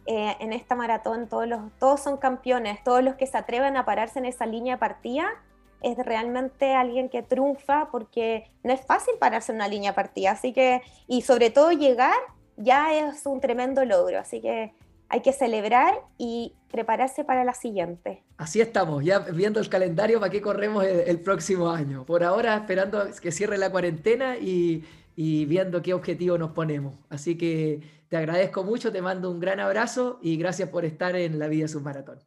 eh, en esta maratón todos, los, todos son campeones, todos los que se atreven a pararse en esa línea de partida es realmente alguien que triunfa porque no es fácil pararse en una línea partida, así que, y sobre todo llegar ya es un tremendo logro, así que hay que celebrar y prepararse para la siguiente. Así estamos, ya viendo el calendario para qué corremos el, próximo año. Por ahora esperando que cierre la cuarentena y, viendo qué objetivo nos ponemos. Así que te agradezco mucho, te mando un gran abrazo y gracias por estar en la Vida Submaratón.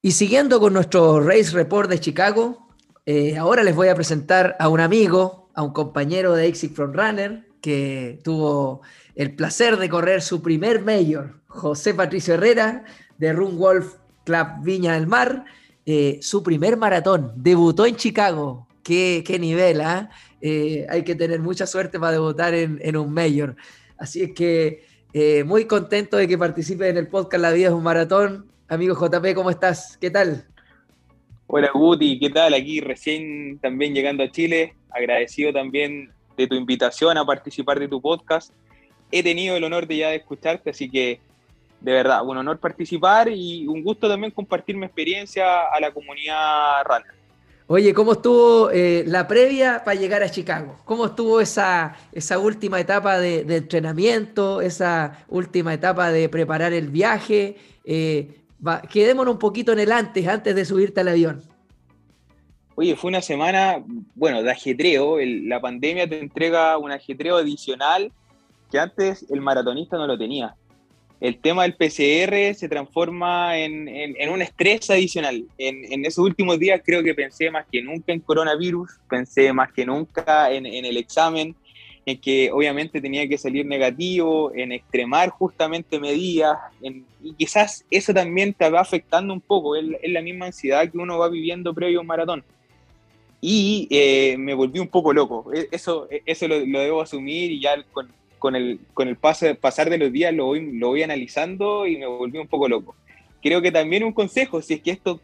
Y siguiendo con nuestro Race Report de Chicago, eh, ahora les voy a presentar a un amigo, a un compañero de Exit From Runner, que tuvo el placer de correr su primer mayor, José Patricio Herrera, de Run Wolf Club Viña del Mar, eh, su primer maratón, debutó en Chicago. Qué, qué nivel, ¿ah? ¿eh? hay que tener mucha suerte para debutar en, un mayor. Así es que eh, muy contento de que participe en el podcast La vida es un maratón. Amigo JP, ¿cómo estás? ¿Qué tal? Hola Guti, ¿qué tal? Aquí recién también llegando a Chile, agradecido también de tu invitación a participar de tu podcast. He tenido el honor de ya de escucharte, así que de verdad, un honor participar y un gusto también compartir mi experiencia a la comunidad runner. Oye, ¿cómo estuvo eh, la previa para llegar a Chicago? ¿Cómo estuvo esa, esa última etapa de, entrenamiento, esa última etapa de preparar el viaje? Eh, quedémonos un poquito en el antes, antes de subirte al avión. Oye, fue una semana, bueno, de ajetreo. la pandemia te entrega un ajetreo adicional que antes el maratonista no lo tenía. El tema del PCR se transforma en, un estrés adicional. En, esos últimos días creo que pensé más que nunca en coronavirus, pensé más que nunca en, el examen, en que obviamente tenía que salir negativo, en extremar justamente medidas, y quizás eso también te va afectando un poco, es, la misma ansiedad que uno va viviendo previo a un maratón y eh, me volví un poco loco. E, eso, eso lo, debo asumir y ya con, con el, con el paso, pasar de los días lo voy, lo voy analizando y me volví un poco loco. Creo que también un consejo, si es que esto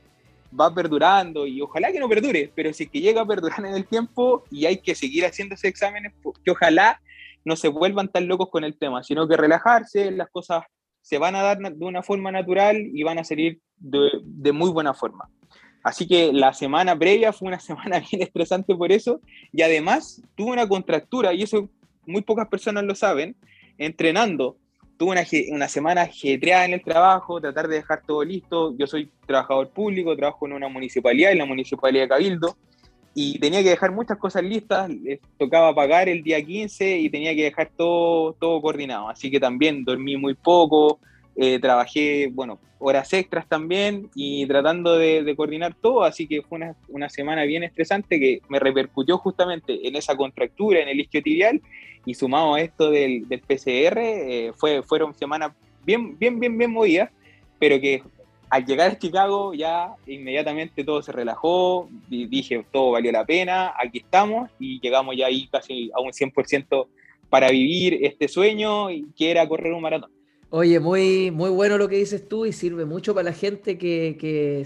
va perdurando y ojalá que no perdure, pero si es que llega a perdurar en el tiempo y hay que seguir haciendo esos exámenes, pues, que ojalá no se vuelvan tan locos con el tema, sino que relajarse, las cosas se van a dar de una forma natural y van a salir de, muy buena forma. Así que la semana previa fue una semana bien estresante por eso y además tuve una contractura y eso muy pocas personas lo saben, entrenando. Tuve una, una semana ajetreada en el trabajo, tratar de dejar todo listo. Yo soy trabajador público, trabajo en una municipalidad, en la municipalidad de Cabildo, y tenía que dejar muchas cosas listas. Les tocaba pagar el día 15 y tenía que dejar todo, todo coordinado. Así que también dormí muy poco, eh, trabajé, bueno, horas extras también y tratando de, coordinar todo, así que fue una, una, semana bien estresante que me repercutió justamente en esa contractura, en el isquiotibial y sumado a esto del, del PCR, eh, fue, fueron semanas bien, bien, bien, bien movidas, pero que al llegar a Chicago ya inmediatamente todo se relajó, dije todo valió la pena, aquí estamos y llegamos ya ahí casi a un 100% para vivir este sueño que era correr un maratón. Oye, muy, muy bueno lo que dices tú y sirve mucho para la gente que,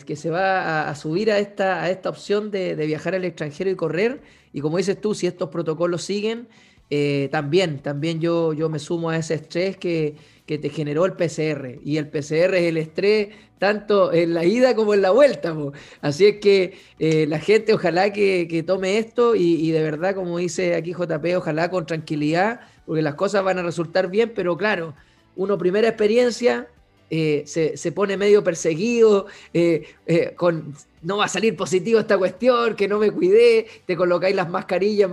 que, se va a, subir a esta, a esta opción de, de, viajar al extranjero y correr. Y como dices tú, si estos protocolos siguen, eh, también, también yo, yo me sumo a ese estrés que, que, te generó el PCR. Y el PCR es el estrés tanto en la ida como en la vuelta. Así es que eh, la gente ojalá que, que tome esto y, de verdad, como dice aquí JP, ojalá con tranquilidad, porque las cosas van a resultar bien, pero claro uno primera experiencia, eh, se, pone medio perseguido, eh, eh, con no va a salir positivo esta cuestión, que no me cuidé, te colocáis las mascarillas,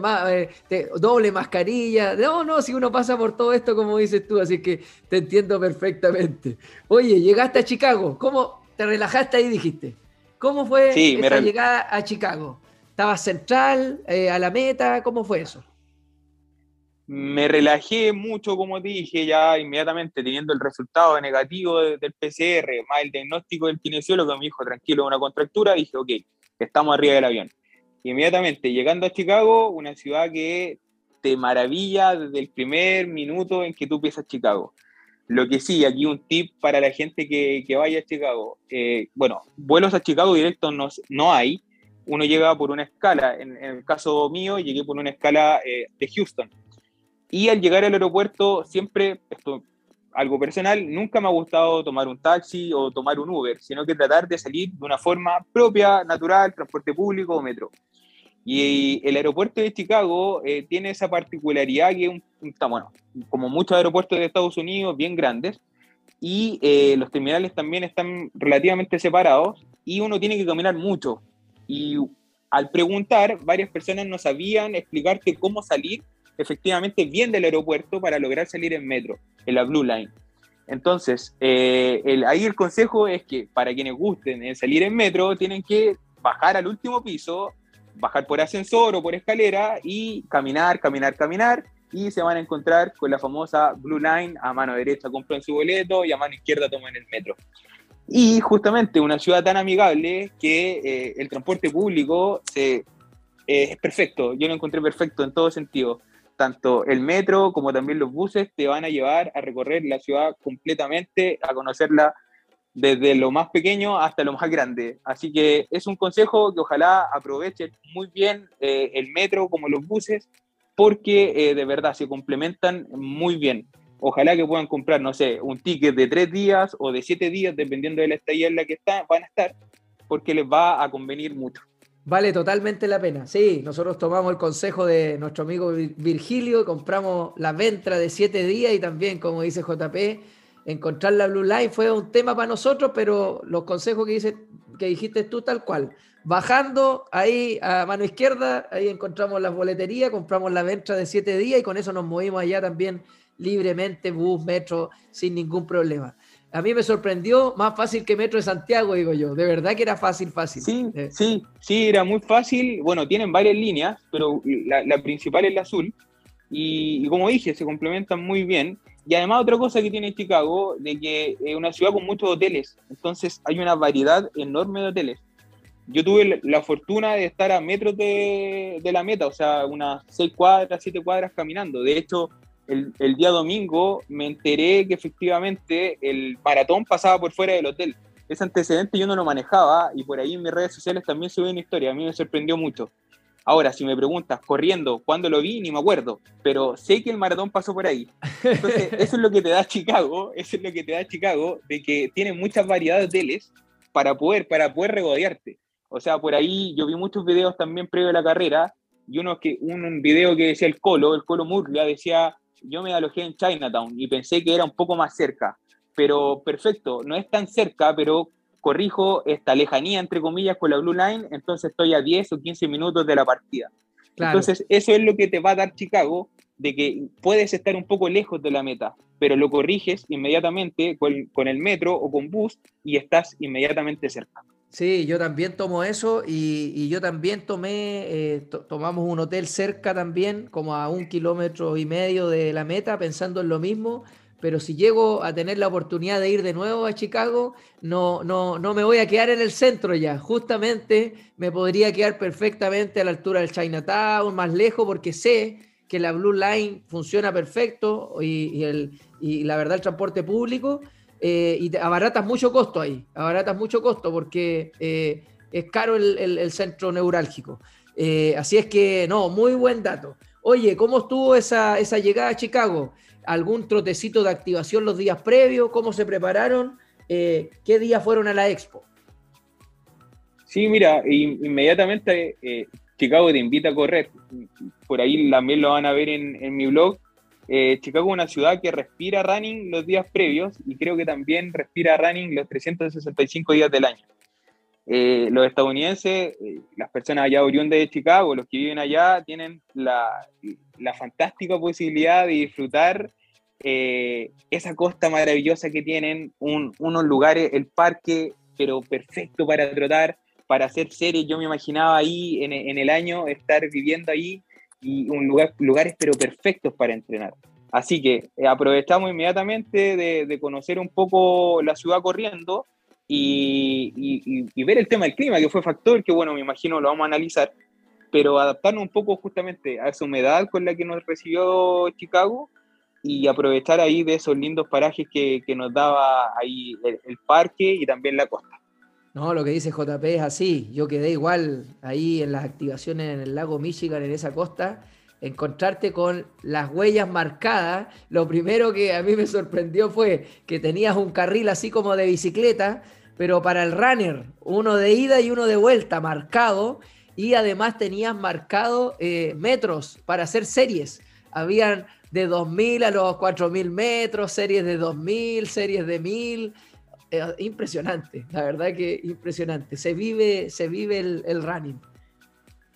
doble mascarilla. No, no, si uno pasa por todo esto, como dices tú, así que te entiendo perfectamente. Oye, llegaste a Chicago, ¿cómo te relajaste ahí dijiste? ¿Cómo fue esa llegada a Chicago? ¿Estabas central, a la meta? ¿Cómo fue eso? Me relajé mucho, como te dije, ya inmediatamente teniendo el resultado negativo del PCR, más el diagnóstico del kinesiólogo, me dijo, tranquilo, una contractura, dije, ok, estamos arriba del avión. Inmediatamente, llegando a Chicago, una ciudad que te maravilla desde el primer minuto en que tú piensas Chicago. Lo que sí, aquí un tip para la gente que, que vaya a Chicago. Eh, bueno, vuelos a Chicago directos no, no hay. Uno llega por una escala. En, el caso mío, llegué por una escala eh, de Houston y al llegar al aeropuerto, siempre, esto algo personal, nunca me ha gustado tomar un taxi o tomar un Uber, sino que tratar de salir de una forma propia, natural, transporte público o metro. Y el aeropuerto de Chicago eh, tiene esa particularidad que está, bueno, como muchos aeropuertos de Estados Unidos, bien grandes, y eh, los terminales también están relativamente separados y uno tiene que caminar mucho. Y al preguntar, varias personas no sabían explicarte cómo salir efectivamente bien del aeropuerto para lograr salir en metro, en la Blue Line. Entonces, eh, ahí el consejo es que para quienes gusten salir en metro, tienen que bajar al último piso, bajar por ascensor o por escalera y caminar, caminar, caminar, y se van a encontrar con la famosa Blue Line, a mano derecha compran su boleto y a mano izquierda toman el metro. Y justamente una ciudad tan amigable que eh, el transporte público se, eh, es perfecto, yo lo encontré perfecto en todo sentido tanto el metro como también los buses te van a llevar a recorrer la ciudad completamente, a conocerla desde lo más pequeño hasta lo más grande. Así que es un consejo que ojalá aprovechen muy bien eh, el metro como los buses, porque eh, de verdad se complementan muy bien. Ojalá que puedan comprar, no sé, un ticket de tres días o de siete días, dependiendo de la estadía en la que están, van a estar, porque les va a convenir mucho. Vale totalmente la pena. Sí, nosotros tomamos el consejo de nuestro amigo Virgilio, compramos la ventra de siete días y también, como dice JP, encontrar la Blue Line fue un tema para nosotros, pero los consejos que, dice, que dijiste tú tal cual. Bajando ahí a mano izquierda, ahí encontramos las boleterías, compramos la ventra de siete días y con eso nos movimos allá también libremente, bus, metro, sin ningún problema a mí me sorprendió más fácil que Metro de Santiago, digo yo. De verdad que era fácil, fácil. Sí, eh. sí, sí, era muy fácil. Bueno, tienen varias líneas, pero la, principal es la azul. Y, como dije, se complementan muy bien. Y además otra cosa que tiene Chicago, de que es una ciudad con muchos hoteles. Entonces hay una variedad enorme de hoteles. Yo tuve la fortuna de estar a metros de, de la meta, o sea, unas seis cuadras, siete cuadras caminando. De hecho, el, el, día domingo me enteré que efectivamente el maratón pasaba por fuera del hotel. Ese antecedente yo no lo manejaba y por ahí en mis redes sociales también subí una historia. A mí me sorprendió mucho. Ahora, si me preguntas corriendo, ¿cuándo lo vi? Ni me acuerdo, pero sé que el maratón pasó por ahí. Entonces, eso es lo que te da Chicago, eso es lo que te da Chicago, de que tiene muchas variedades de hoteles para poder, para poder regodearte. O sea, por ahí yo vi muchos videos también previo a la carrera y uno que, un, video que decía el Colo, el Colo Murlia, decía, yo me alojé en Chinatown y pensé que era un poco más cerca, pero perfecto, no es tan cerca, pero corrijo esta lejanía, entre comillas, con la Blue Line, entonces estoy a 10 o 15 minutos de la partida. Entonces, eso es lo que te va a dar Chicago, de que puedes estar un poco lejos de la meta, pero lo corriges inmediatamente con, el metro o con bus y estás inmediatamente cerca. Sí, yo también tomo eso y, yo también tomé, eh, tomamos un hotel cerca también, como a un kilómetro y medio de la meta, pensando en lo mismo pero si llego a tener la oportunidad de ir de nuevo a Chicago, no, no, no me voy a quedar en el centro ya. Justamente me podría quedar perfectamente a la altura del Chinatown, más lejos, porque sé que la Blue Line funciona perfecto y, el, y la verdad el transporte público, eh, y abaratas mucho costo ahí, abaratas mucho costo porque eh, es caro el, centro neurálgico. Eh, así es que, no, muy buen dato. Oye, ¿cómo estuvo esa, esa llegada a Chicago? algún trotecito de activación los días previos, cómo se prepararon, eh, qué días fueron a la expo. Sí, mira, inmediatamente Chicago te invita a correr. Por ahí también lo van a ver en, mi blog. Eh, Chicago es una ciudad que respira running los días previos y creo que también respira running los 365 días del año. los estadounidenses, las personas allá oriundas de Chicago, los que viven allá, tienen la, fantástica posibilidad de disfrutar eh, esa costa maravillosa que tienen, unos lugares, el parque, pero perfecto para trotar, para hacer series. Yo me imaginaba ahí en, el año estar viviendo ahí y un lugar, lugares, pero perfectos para entrenar. Así que eh, aprovechamos inmediatamente de, conocer un poco la ciudad corriendo y, y, ver el tema del clima, que fue factor que, bueno, me imagino lo vamos a analizar pero adaptarnos un poco justamente a esa humedad con la que nos recibió Chicago y aprovechar ahí de esos lindos parajes que, que nos daba ahí el, parque y también la costa. No, lo que dice JP es así. Yo quedé igual ahí en las activaciones en el lago Michigan, en esa costa, encontrarte con las huellas marcadas. Lo primero que a mí me sorprendió fue que tenías un carril así como de bicicleta, pero para el runner, uno de ida y uno de vuelta marcado y además tenías marcado eh, metros para hacer series. Habían de 2.000 a los 4.000 metros, series de 2.000, series de 1.000. Eh, impresionante, la verdad que impresionante. Se vive, se vive el, running.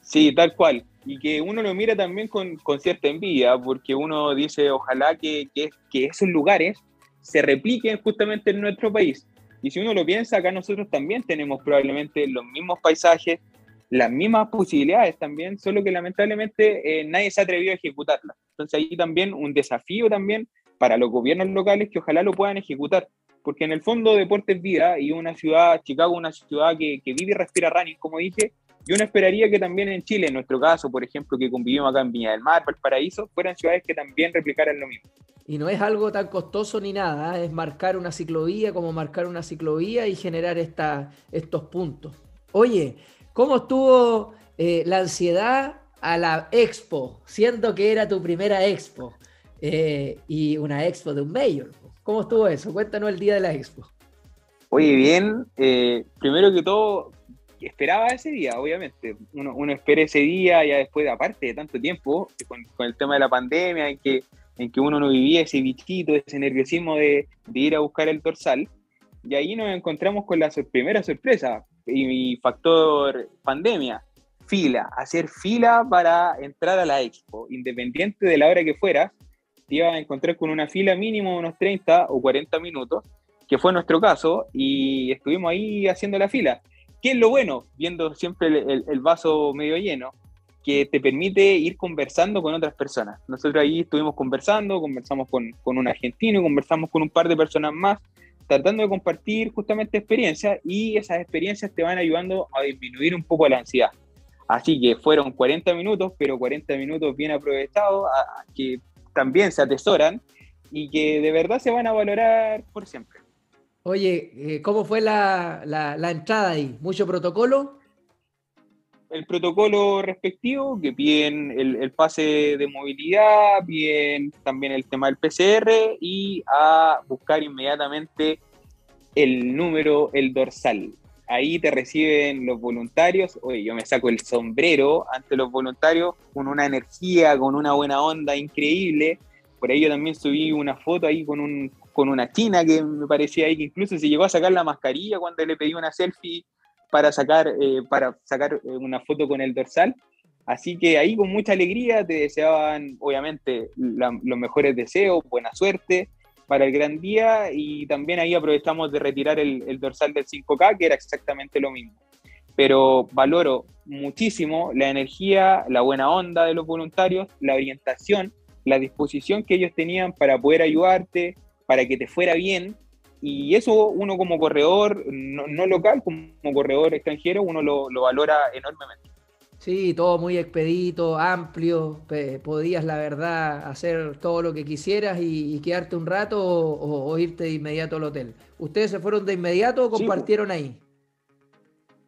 Sí, tal cual. Y que uno lo mira también con, cierta envidia, porque uno dice, ojalá que, que, que esos lugares se repliquen justamente en nuestro país. Y si uno lo piensa, acá nosotros también tenemos probablemente los mismos paisajes, las mismas posibilidades también, solo que lamentablemente eh, nadie se ha atrevido a ejecutarlas. Entonces ahí también un desafío también para los gobiernos locales que ojalá lo puedan ejecutar, porque en el fondo deporte es vida y una ciudad, Chicago, una ciudad que, que vive y respira running, como dije, yo no esperaría que también en Chile, en nuestro caso, por ejemplo, que convivimos acá en Viña del Mar, Paraíso, fueran ciudades que también replicaran lo mismo. Y no es algo tan costoso ni nada, ¿eh? es marcar una ciclovía como marcar una ciclovía y generar esta, estos puntos. Oye, ¿Cómo estuvo eh, la ansiedad a la expo, siendo que era tu primera expo eh, y una expo de un mayor? ¿Cómo estuvo eso? Cuéntanos el día de la expo. Oye, bien, eh, primero que todo, esperaba ese día, obviamente. Uno, uno espera ese día, ya después, de, aparte de tanto tiempo, con, el tema de la pandemia, en que, en que uno no vivía ese bichito, ese nerviosismo de, de ir a buscar el dorsal. Y ahí nos encontramos con la primera sorpresa y, factor pandemia, fila, hacer fila para entrar a la expo, independiente de la hora que fuera, te ibas a encontrar con una fila mínimo de unos 30 o 40 minutos, que fue nuestro caso, y estuvimos ahí haciendo la fila. ¿Qué es lo bueno? Viendo siempre el, vaso medio lleno, que te permite ir conversando con otras personas. Nosotros ahí estuvimos conversando, conversamos con, con un argentino, conversamos con un par de personas más, tratando de compartir justamente experiencias y esas experiencias te van ayudando a disminuir un poco la ansiedad. Así que fueron 40 minutos, pero 40 minutos bien aprovechados, que también se atesoran y que de verdad se van a valorar por siempre. Oye, eh, ¿cómo fue la, la entrada ahí? ¿Mucho protocolo? el protocolo respectivo, que piden el, pase de movilidad, piden también el tema del PCR y a buscar inmediatamente el número, el dorsal. Ahí te reciben los voluntarios. Oye, yo me saco el sombrero ante los voluntarios con una energía, con una buena onda increíble. Por ahí yo también subí una foto ahí con, un, con una china que me parecía ahí que incluso se llegó a sacar la mascarilla cuando le pedí una selfie para sacar, eh, para sacar eh, una foto con el dorsal. Así que ahí con mucha alegría te deseaban, obviamente, los mejores deseos, buena suerte para el gran día y también ahí aprovechamos de retirar el, dorsal del 5K, que era exactamente lo mismo. Pero valoro muchísimo la energía, la buena onda de los voluntarios, la orientación, la disposición que ellos tenían para poder ayudarte, para que te fuera bien. Y eso uno como corredor, no, local, como corredor extranjero, uno lo, lo valora enormemente. Sí, todo muy expedito, amplio. Podías, la verdad, hacer todo lo que quisieras y, quedarte un rato o, irte de inmediato al hotel. ¿Ustedes se fueron de inmediato o compartieron ahí?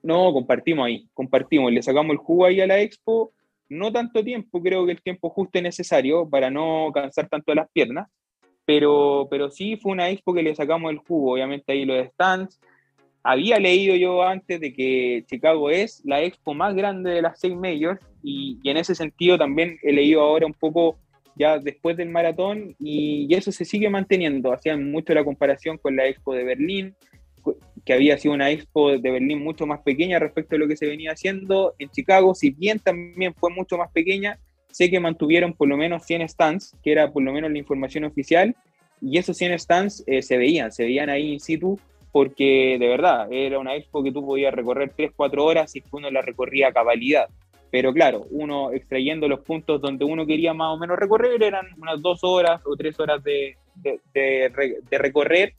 No, compartimos ahí, compartimos. Le sacamos el jugo ahí a la expo. No tanto tiempo, creo que el tiempo justo y necesario para no cansar tanto las piernas. Pero, pero sí fue una expo que le sacamos el jugo. Obviamente ahí los stands había leído yo antes de que Chicago es la expo más grande de las seis majors y, en ese sentido también he leído ahora un poco ya después del maratón y, eso se sigue manteniendo. Hacían mucho la comparación con la expo de Berlín, que había sido una expo de Berlín mucho más pequeña respecto a lo que se venía haciendo en Chicago, si bien también fue mucho más pequeña, sé que mantuvieron por lo menos 100 stands, que era por lo menos la información oficial, y esos 100 stands eh, se veían, se veían ahí in situ porque de verdad era una expo que tú podías recorrer 3, 4 horas y uno la recorría a cabalidad. Pero claro, uno extrayendo los puntos donde uno quería más o menos recorrer eran unas 2 horas o 3 horas de, de, recorrer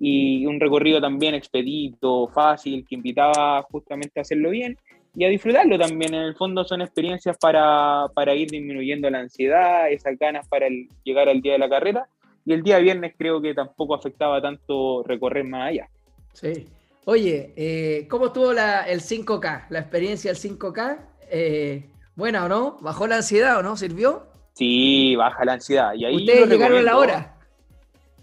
y un recorrido también expedito, fácil, que invitaba justamente a hacerlo bien y a disfrutarlo también. En el fondo son experiencias para, para ir disminuyendo la ansiedad, esas ganas para llegar al día de la carrera y el día viernes creo que tampoco afectaba tanto recorrer más allá. Sí. Oye, eh, ¿cómo estuvo la, el 5K? La experiencia del 5K, eh, ¿buena o no? ¿Bajó la ansiedad o no? ¿Sirvió? Sí, baja la ansiedad. Y ahí ¿Ustedes llegaron a la hora?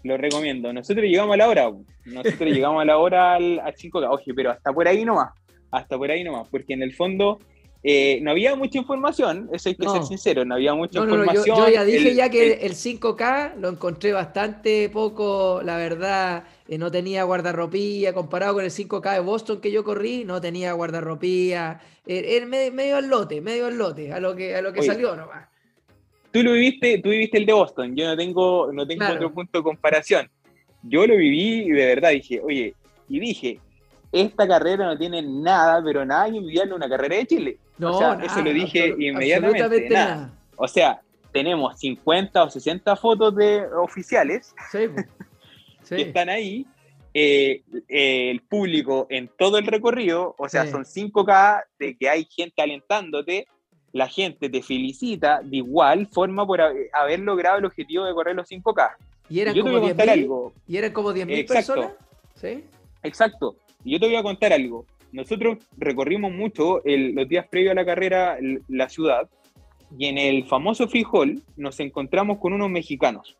Lo recomiendo. Nosotros llegamos a la hora. Nosotros llegamos a la hora al, al 5K. Oye, pero hasta por ahí nomás. Hasta por ahí nomás. Porque en el fondo eh, no había mucha información, eso hay que ser sincero, no había mucha información. yo, ya dije ya que el, 5K lo encontré bastante poco, la verdad, eh, no tenía guardarropía, comparado con el 5K de Boston que yo corrí, no tenía guardarropía, era medio, al lote, medio al lote, a lo que, a lo que salió nomás. Tú lo viviste, tú viviste el de Boston, yo no tengo, no tengo otro punto de comparación. Yo lo viví y de verdad dije, oye, y dije, esta carrera no tiene nada, pero nada que envidiarle una carrera de Chile. No, o sea, eso lo dije inmediatamente. Nada. O sea, tenemos 50 o 60 fotos de oficiales que están ahí. Eh, eh, el público en todo el recorrido, o sea, son 5K de que hay gente alentándote, la gente te felicita de igual forma por haber logrado el objetivo de correr los 5K. Y eran como 10.000 ¿Y eran como 10.000 personas? ¿Sí? Exacto. Y yo te voy a contar algo. Nosotros recorrimos mucho los días previos a la carrera la ciudad y en el famoso frijol nos encontramos con unos mexicanos.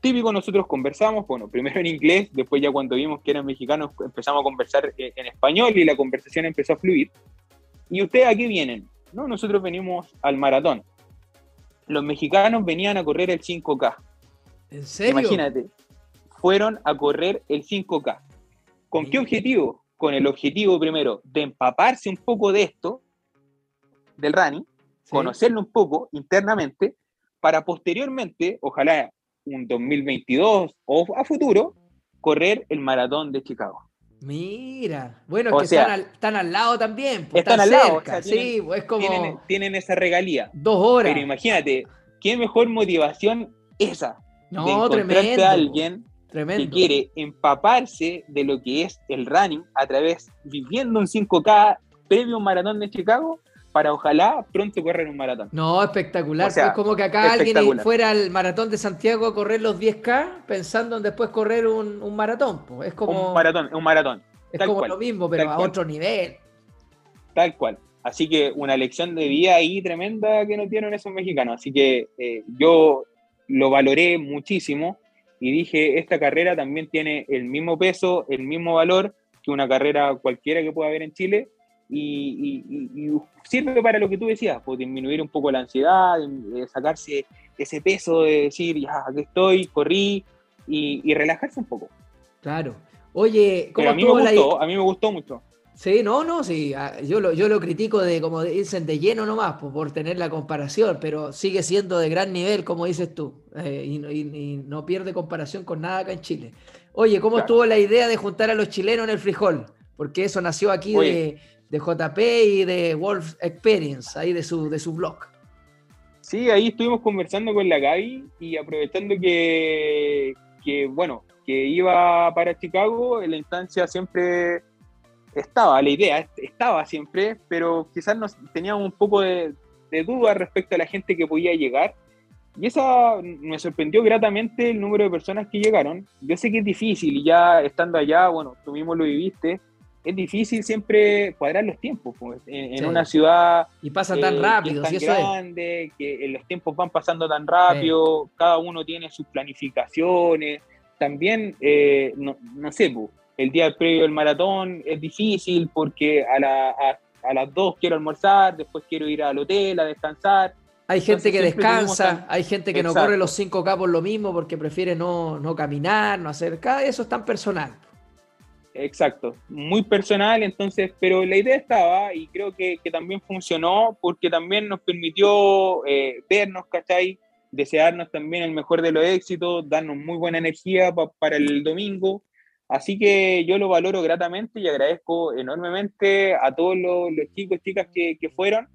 Típico, nosotros conversamos, bueno, primero en inglés, después ya cuando vimos que eran mexicanos empezamos a conversar eh, en español y la conversación empezó a fluir. ¿Y ustedes a qué vienen? No, nosotros venimos al maratón. Los mexicanos venían a correr el 5K. ¿En serio? Imagínate, fueron a correr el 5K. ¿Con qué objetivo? Con el objetivo primero de empaparse un poco de esto, del running, conocerlo un poco internamente, para posteriormente, ojalá un 2022 o a futuro, correr el maratón de Chicago. Mira, bueno, que están, al, lado también. Pues, están, al lado, sí, pues como... Tienen, esa regalía. Dos horas. Pero imagínate, qué mejor motivación esa. No, de encontrarte a alguien que quiere empaparse de lo que es el running a través, viviendo un 5K previo a un maratón de Chicago, para ojalá pronto correr un maratón. No, espectacular. es como que acá alguien fuera al maratón de Santiago a correr los 10K pensando en después correr un, maratón. Es como. Un maratón, un maratón. Es como lo mismo, pero a otro nivel. Tal cual. Así que una lección de vida ahí tremenda que no tienen esos mexicanos. Así que eh, yo lo valoré muchísimo y dije, esta carrera también tiene el mismo peso, el mismo valor que una carrera cualquiera que pueda haber en Chile y, sirve para lo que tú decías, pues, disminuir un poco la ansiedad, sacarse ese peso de decir, ya, aquí estoy, corrí y, relajarse un poco. Claro. Oye, ¿cómo a mí, me gustó, a mí me gustó mucho. Sí, no, no, sí. Ah, yo lo, yo lo critico de, como dicen, de lleno nomás, por, por tener la comparación, pero sigue siendo de gran nivel, como dices tú, eh, y, no pierde comparación con nada acá en Chile. Oye, ¿cómo estuvo la idea de juntar a los chilenos en el frijol? Porque eso nació aquí de, de, JP y de Wolf Experience, ahí de su, de su blog. Sí, ahí estuvimos conversando con la Gaby y aprovechando que, que bueno, que iba para Chicago, en la instancia siempre estaba, la idea estaba siempre, pero quizás nos teníamos un poco de, duda respecto a la gente que podía llegar. Y esa me sorprendió gratamente el número de personas que llegaron. Yo sé que es difícil, y ya estando allá, bueno, tú mismo lo viviste, es difícil siempre cuadrar los tiempos pues, en, una ciudad y pasa tan eh, rápido, tan grande, que los tiempos van pasando tan rápido, cada uno tiene sus planificaciones. También, eh, no, no, sé, pues, el día previo del maratón es difícil porque a, las 2 quiero almorzar, después quiero ir al hotel a descansar. Hay gente que descansa, hay gente que no corre los 5K por lo mismo porque prefiere no, caminar, no hacer. Cada eso es tan personal. Exacto, muy personal, entonces, pero la idea estaba y creo que, también funcionó porque también nos permitió eh, vernos, ¿cachai? Desearnos también el mejor de los éxitos, darnos muy buena energía para el domingo Así que yo lo valoro gratamente y agradezco enormemente a todos los, chicos y chicas que, fueron,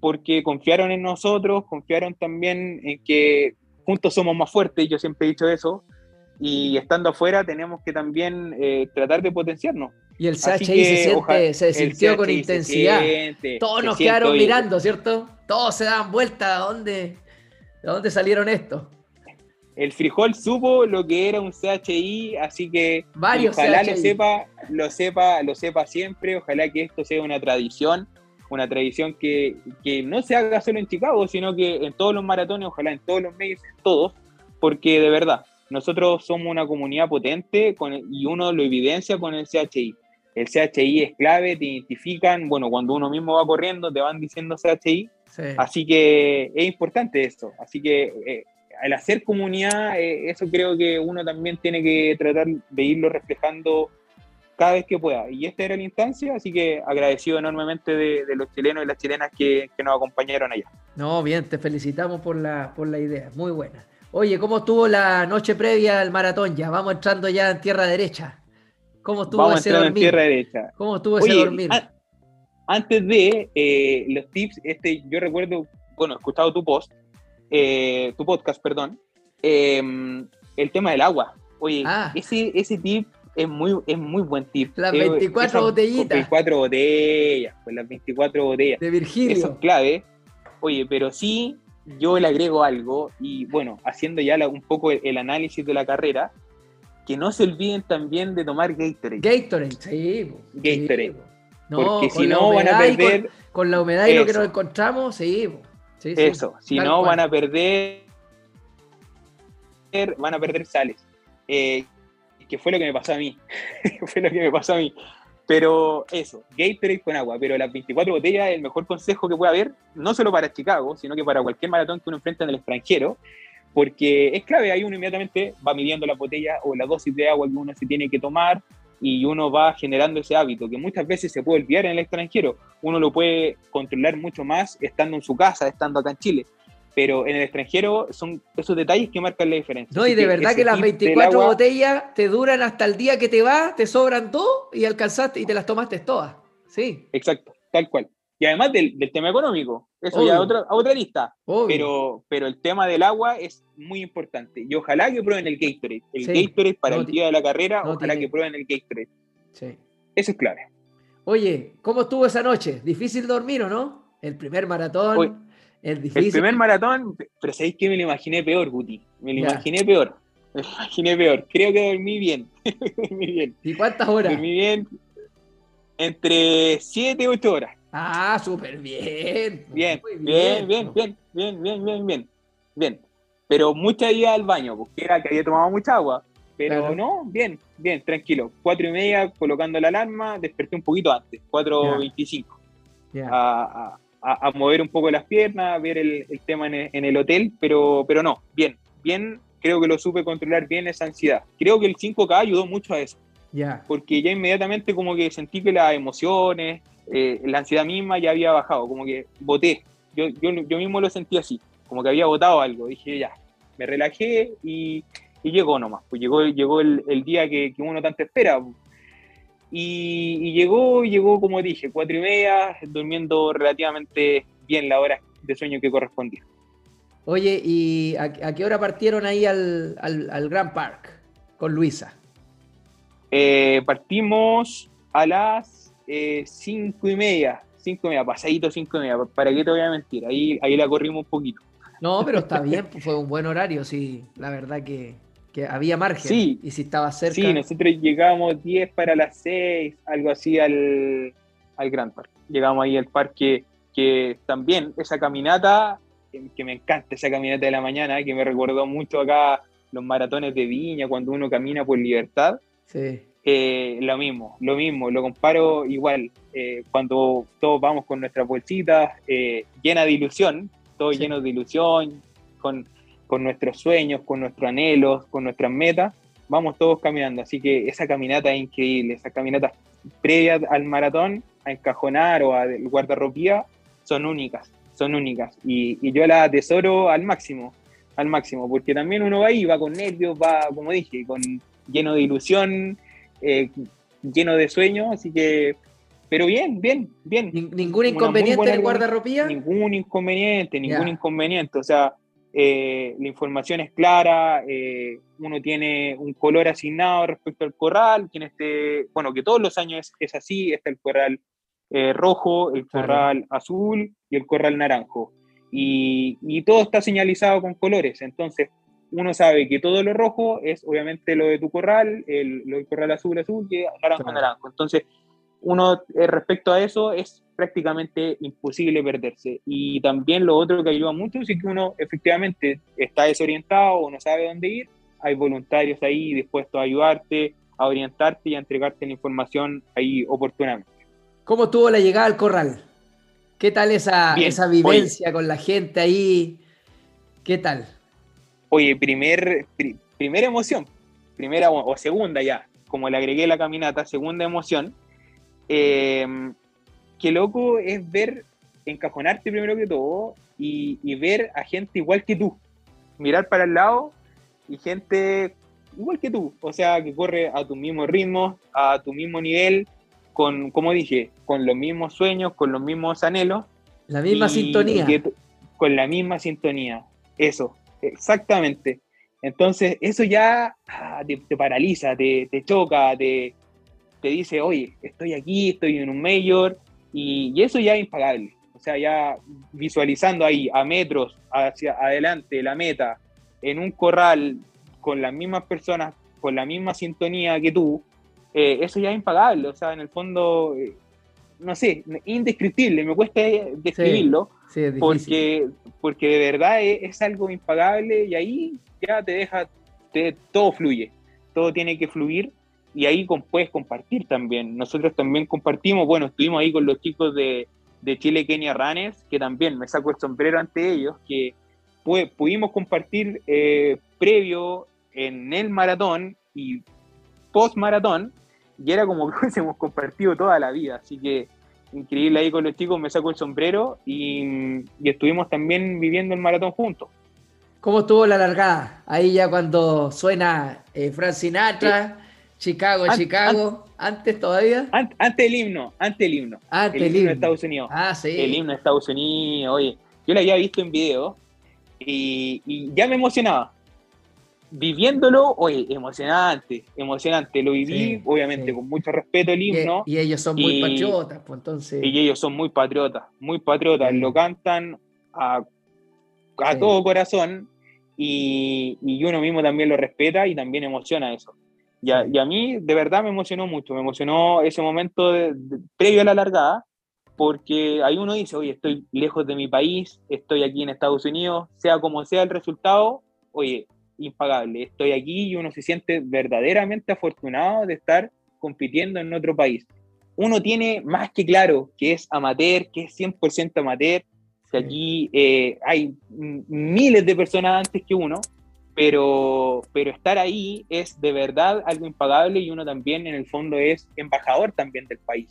porque confiaron en nosotros, confiaron también en que juntos somos más fuertes, yo siempre he dicho eso, y estando afuera tenemos que también eh, tratar de potenciarnos. Y el CHI se, siente, se sintió con intensidad. Todos nos quedaron mirando, ¿cierto? Todos se daban vuelta a dónde, de dónde salieron estos el frijol supo lo que era un CHI, así que ojalá lo sepa, lo sepa, lo sepa siempre, ojalá que esto sea una tradición, una tradición que, no se haga solo en Chicago, sino que en todos los maratones, ojalá en todos los medios, todos, porque de verdad, nosotros somos una comunidad potente y uno lo evidencia con el CHI. El CHI es clave, te identifican, bueno, cuando uno mismo va corriendo te van diciendo CHI, así que es importante eso, así que eh, al hacer comunidad, eh, eso creo que uno también tiene que tratar de irlo reflejando cada vez que pueda. Y esta era la instancia, así que agradecido enormemente de, los chilenos y las chilenas que, nos acompañaron allá. No, bien, te felicitamos por la, por la idea, muy buena. Oye, ¿cómo estuvo la noche previa al maratón? Ya vamos entrando ya en tierra derecha. ¿Cómo estuvo vamos ese dormir? en tierra derecha. ¿Cómo estuvo ese dormir? antes de eh, los tips, este, yo recuerdo, bueno, he escuchado tu post eh, tu podcast, perdón, em, el tema del agua. Oye, ah. ese, ese tip es muy, es muy buen tip. Las 24 eh, botellitas. 24 botellas, pues las 24 botellas. De Virgilio. Eso es clave. Oye, pero sí, yo le agrego algo y bueno, haciendo ya un poco el, análisis de la carrera, que no se olviden también de tomar Gatorade. Gatorade, sí. Gatorade. porque si no van a perder. Con, la humedad y lo que nos encontramos, sí. Eso, si no van a perder, van a perder sales. Eh, que fue lo que me pasó a mí. fue lo que me pasó a mí. Pero eso, Gatorade con agua, pero las 24 botellas es el mejor consejo que puede haber, no solo para Chicago, sino que para cualquier maratón que uno enfrenta en el extranjero, porque es clave, ahí uno inmediatamente va midiendo la botella o la dosis de agua que uno se tiene que tomar, y uno va generando ese hábito que muchas veces se puede olvidar en el extranjero. Uno lo puede controlar mucho más estando en su casa, estando acá en Chile. Pero en el extranjero son esos detalles que marcan la diferencia. No, y de verdad que las 24 botellas te duran hasta el día que te vas, te sobran todo y alcanzaste y te las tomaste todas. Sí. Exacto, tal cual. Y además del, tema económico, eso ya otra, a otra lista. Pero, pero el tema del agua es muy importante. Y ojalá que prueben el Gatorade. El Gatorade para el día de la carrera, ojalá que prueben el Gatorade. Sí. Eso es clave. Oye, ¿cómo estuvo esa noche? ¿Difícil dormir o no? El primer maratón. el, difícil. el primer maratón, pero ¿sabéis que me lo imaginé peor, Guti? Me lo imaginé peor. Me lo imaginé peor. Creo que dormí bien. dormí bien. ¿Y cuántas horas? Dormí bien entre 7 y 8 horas. Ah, súper bien. Bien, bien, bien, bien, bien, bien, bien, bien, bien. Pero mucha ida al baño, porque era que había tomado mucha agua. Pero no, bien, bien, tranquilo. Cuatro y media colocando la alarma, desperté un poquito antes, 4.25. A, a, mover un poco las piernas, a ver el, tema en el, hotel, pero, pero no, bien, bien, creo que lo supe controlar bien esa ansiedad. Creo que el 5K ayudó mucho a eso. Ya. Porque ya inmediatamente como que sentí que las emociones, eh, la ansiedad misma ya había bajado, como que voté. Yo, yo, yo mismo lo sentí así, como que había votado algo. Dije, ya, me relajé y, y llegó nomás. Pues llegó, llegó el, el día que, que, uno tanto espera. Y, y, llegó, llegó, como dije, cuatro y media, durmiendo relativamente bien la hora de sueño que correspondía. Oye, ¿y a, qué hora partieron ahí al, al, al Grand Park con Luisa? Eh, partimos a las eh, cinco y media, cinco y media, pasadito cinco y media, ¿para qué te voy a mentir? Ahí, ahí la corrimos un poquito. No, pero está bien, fue un buen horario, sí, la verdad que, que había margen. Sí. Y si estaba cerca. Sí, nosotros llegamos 10 para las 6, algo así al, al Grand Park. Llegamos ahí al parque que también esa caminata, que me encanta esa caminata de la mañana, que me recordó mucho acá los maratones de Viña, cuando uno camina por libertad. Sí. Eh, lo mismo, lo mismo, lo comparo igual, eh, cuando todos vamos con nuestras bolsitas eh, llena de ilusión, todo lleno de ilusión, con con nuestros sueños, con nuestros anhelos, con nuestras metas, vamos todos caminando. Así que esa caminata es increíble, esas caminatas previas al maratón, a encajonar o al guardarropía, son únicas, son únicas. Y, yo las atesoro al máximo, al máximo, porque también uno va ahí, va con nervios, va, como dije, con lleno de ilusión, eh, lleno de sueños, así que pero bien, bien, bien. ¿Ningún inconveniente en el guardarropía? Ningún inconveniente, ningún inconveniente. O sea, eh, la información es clara, eh, uno tiene un color asignado respecto al corral, que este, bueno, que todos los años es, así, está el corral eh, rojo, el corral azul y el corral naranjo. Y, y, todo está señalizado con colores, entonces uno sabe que todo lo rojo es obviamente lo de tu corral, el, lo del corral azul, azul, y naranjo, naranjo. Entonces, uno respecto a eso es prácticamente imposible perderse. Y también lo otro que ayuda mucho es que uno efectivamente está desorientado o no sabe dónde ir, hay voluntarios ahí dispuestos a ayudarte, a orientarte y a entregarte la información ahí oportunamente. ¿Cómo tuvo la llegada al corral? ¿Qué tal esa, esa vivencia con la gente ahí? ¿Qué tal? Oye, primer, primera emoción, primera o segunda ya, como le agregué la caminata, segunda emoción, eh, qué loco es ver, encajonarte primero que todo y, ver a gente igual que tú. Mirar para el lado y gente igual que tú, o sea, que corre a tu mismo ritmo, a tu mismo nivel, con, como dije, con los mismos sueños, con los mismos anhelos. La misma sintonía. con la misma sintonía, eso, exactamente. Entonces, eso ya ah, te, paraliza, te, te choca, te, te dice, oye, estoy aquí, estoy en un mayor, y, eso ya es impagable. O sea, ya visualizando ahí a metros hacia adelante la meta, en un corral con las mismas personas, con la misma sintonía que tú, eh, eso ya es impagable. O sea, en el fondo, eh, no sé, indescriptible, me cuesta describirlo, porque, porque de verdad es, algo impagable y ahí ya te deja, todo fluye, todo tiene que fluir y ahí puedes compartir también. Nosotros también compartimos, bueno, estuvimos ahí con los chicos de, de Chile Kenia Runners, que también me saco el sombrero ante ellos, que pudimos compartir eh, previo en el maratón y post maratón, y era como que hubiésemos compartido toda la vida, así que increíble ahí con los chicos, me saco el sombrero y, y estuvimos también viviendo el maratón juntos. ¿Cómo estuvo la largada? Ahí ya cuando suena eh, Frank Sinatra, Chicago, Chicago, antes todavía. antes del himno, antes del himno. Antes el himno de Estados Unidos. Ah, sí. El himno de Estados Unidos, oye, yo lo había visto en video y, ya me emocionaba. Viviéndolo, oye, emocionante, emocionante. Lo viví, obviamente, con mucho respeto el himno. Y, ellos son muy patriotas, pues entonces. Y ellos son muy patriotas, muy patriotas. Lo cantan a, a todo corazón y, y uno mismo también lo respeta y también emociona eso. Y a, mí de verdad me emocionó mucho, me emocionó ese momento previo a la largada, porque ahí uno dice, oye, estoy lejos de mi país, estoy aquí en Estados Unidos, sea como sea el resultado, oye, impagable. Estoy aquí y uno se siente verdaderamente afortunado de estar compitiendo en otro país. Uno tiene más que claro que es amateur, que es 100% amateur, que aquí eh, hay miles de personas antes que uno, pero, pero estar ahí es de verdad algo impagable y uno también en el fondo es embajador también del país.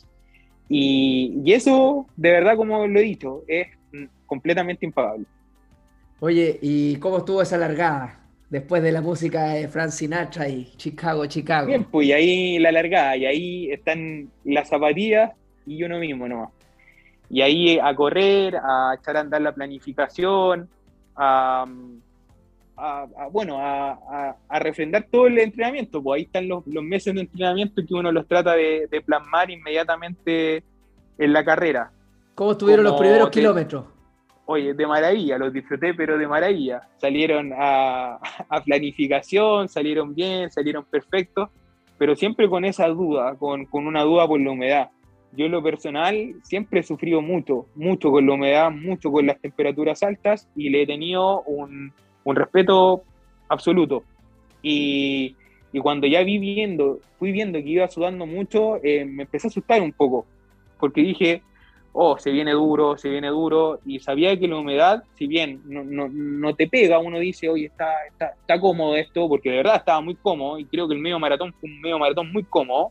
Y, y eso, de verdad, como lo he dicho, es completamente impagable. Oye, ¿y cómo estuvo esa largada? Después de la música de Frank Sinatra y Chicago, Chicago. Bien, pues y ahí la largada, y ahí están las zapatillas y uno mismo nomás. Y ahí a correr, a echar a andar la planificación, a, bueno, a, refrendar todo el entrenamiento. Pues ahí están los, meses de entrenamiento que uno los trata de, plasmar inmediatamente en la carrera. ¿Cómo estuvieron los primeros kilómetros? Oye, de maravilla, los disfruté, pero de maravilla. Salieron a, planificación, salieron bien, salieron perfectos, pero siempre con esa duda, con, con una duda por la humedad yo en lo personal siempre he sufrido mucho, mucho con la humedad, mucho con las temperaturas altas y le he tenido un, un respeto absoluto. Y, y, cuando ya vi viendo, fui viendo que iba sudando mucho, eh, me empecé a asustar un poco, porque dije, oh, se viene duro, se viene duro, y sabía que la humedad, si bien no, no, no te pega, uno dice, oye, está, está, está cómodo esto, porque de verdad estaba muy cómodo, y creo que el medio maratón fue un medio maratón muy cómodo,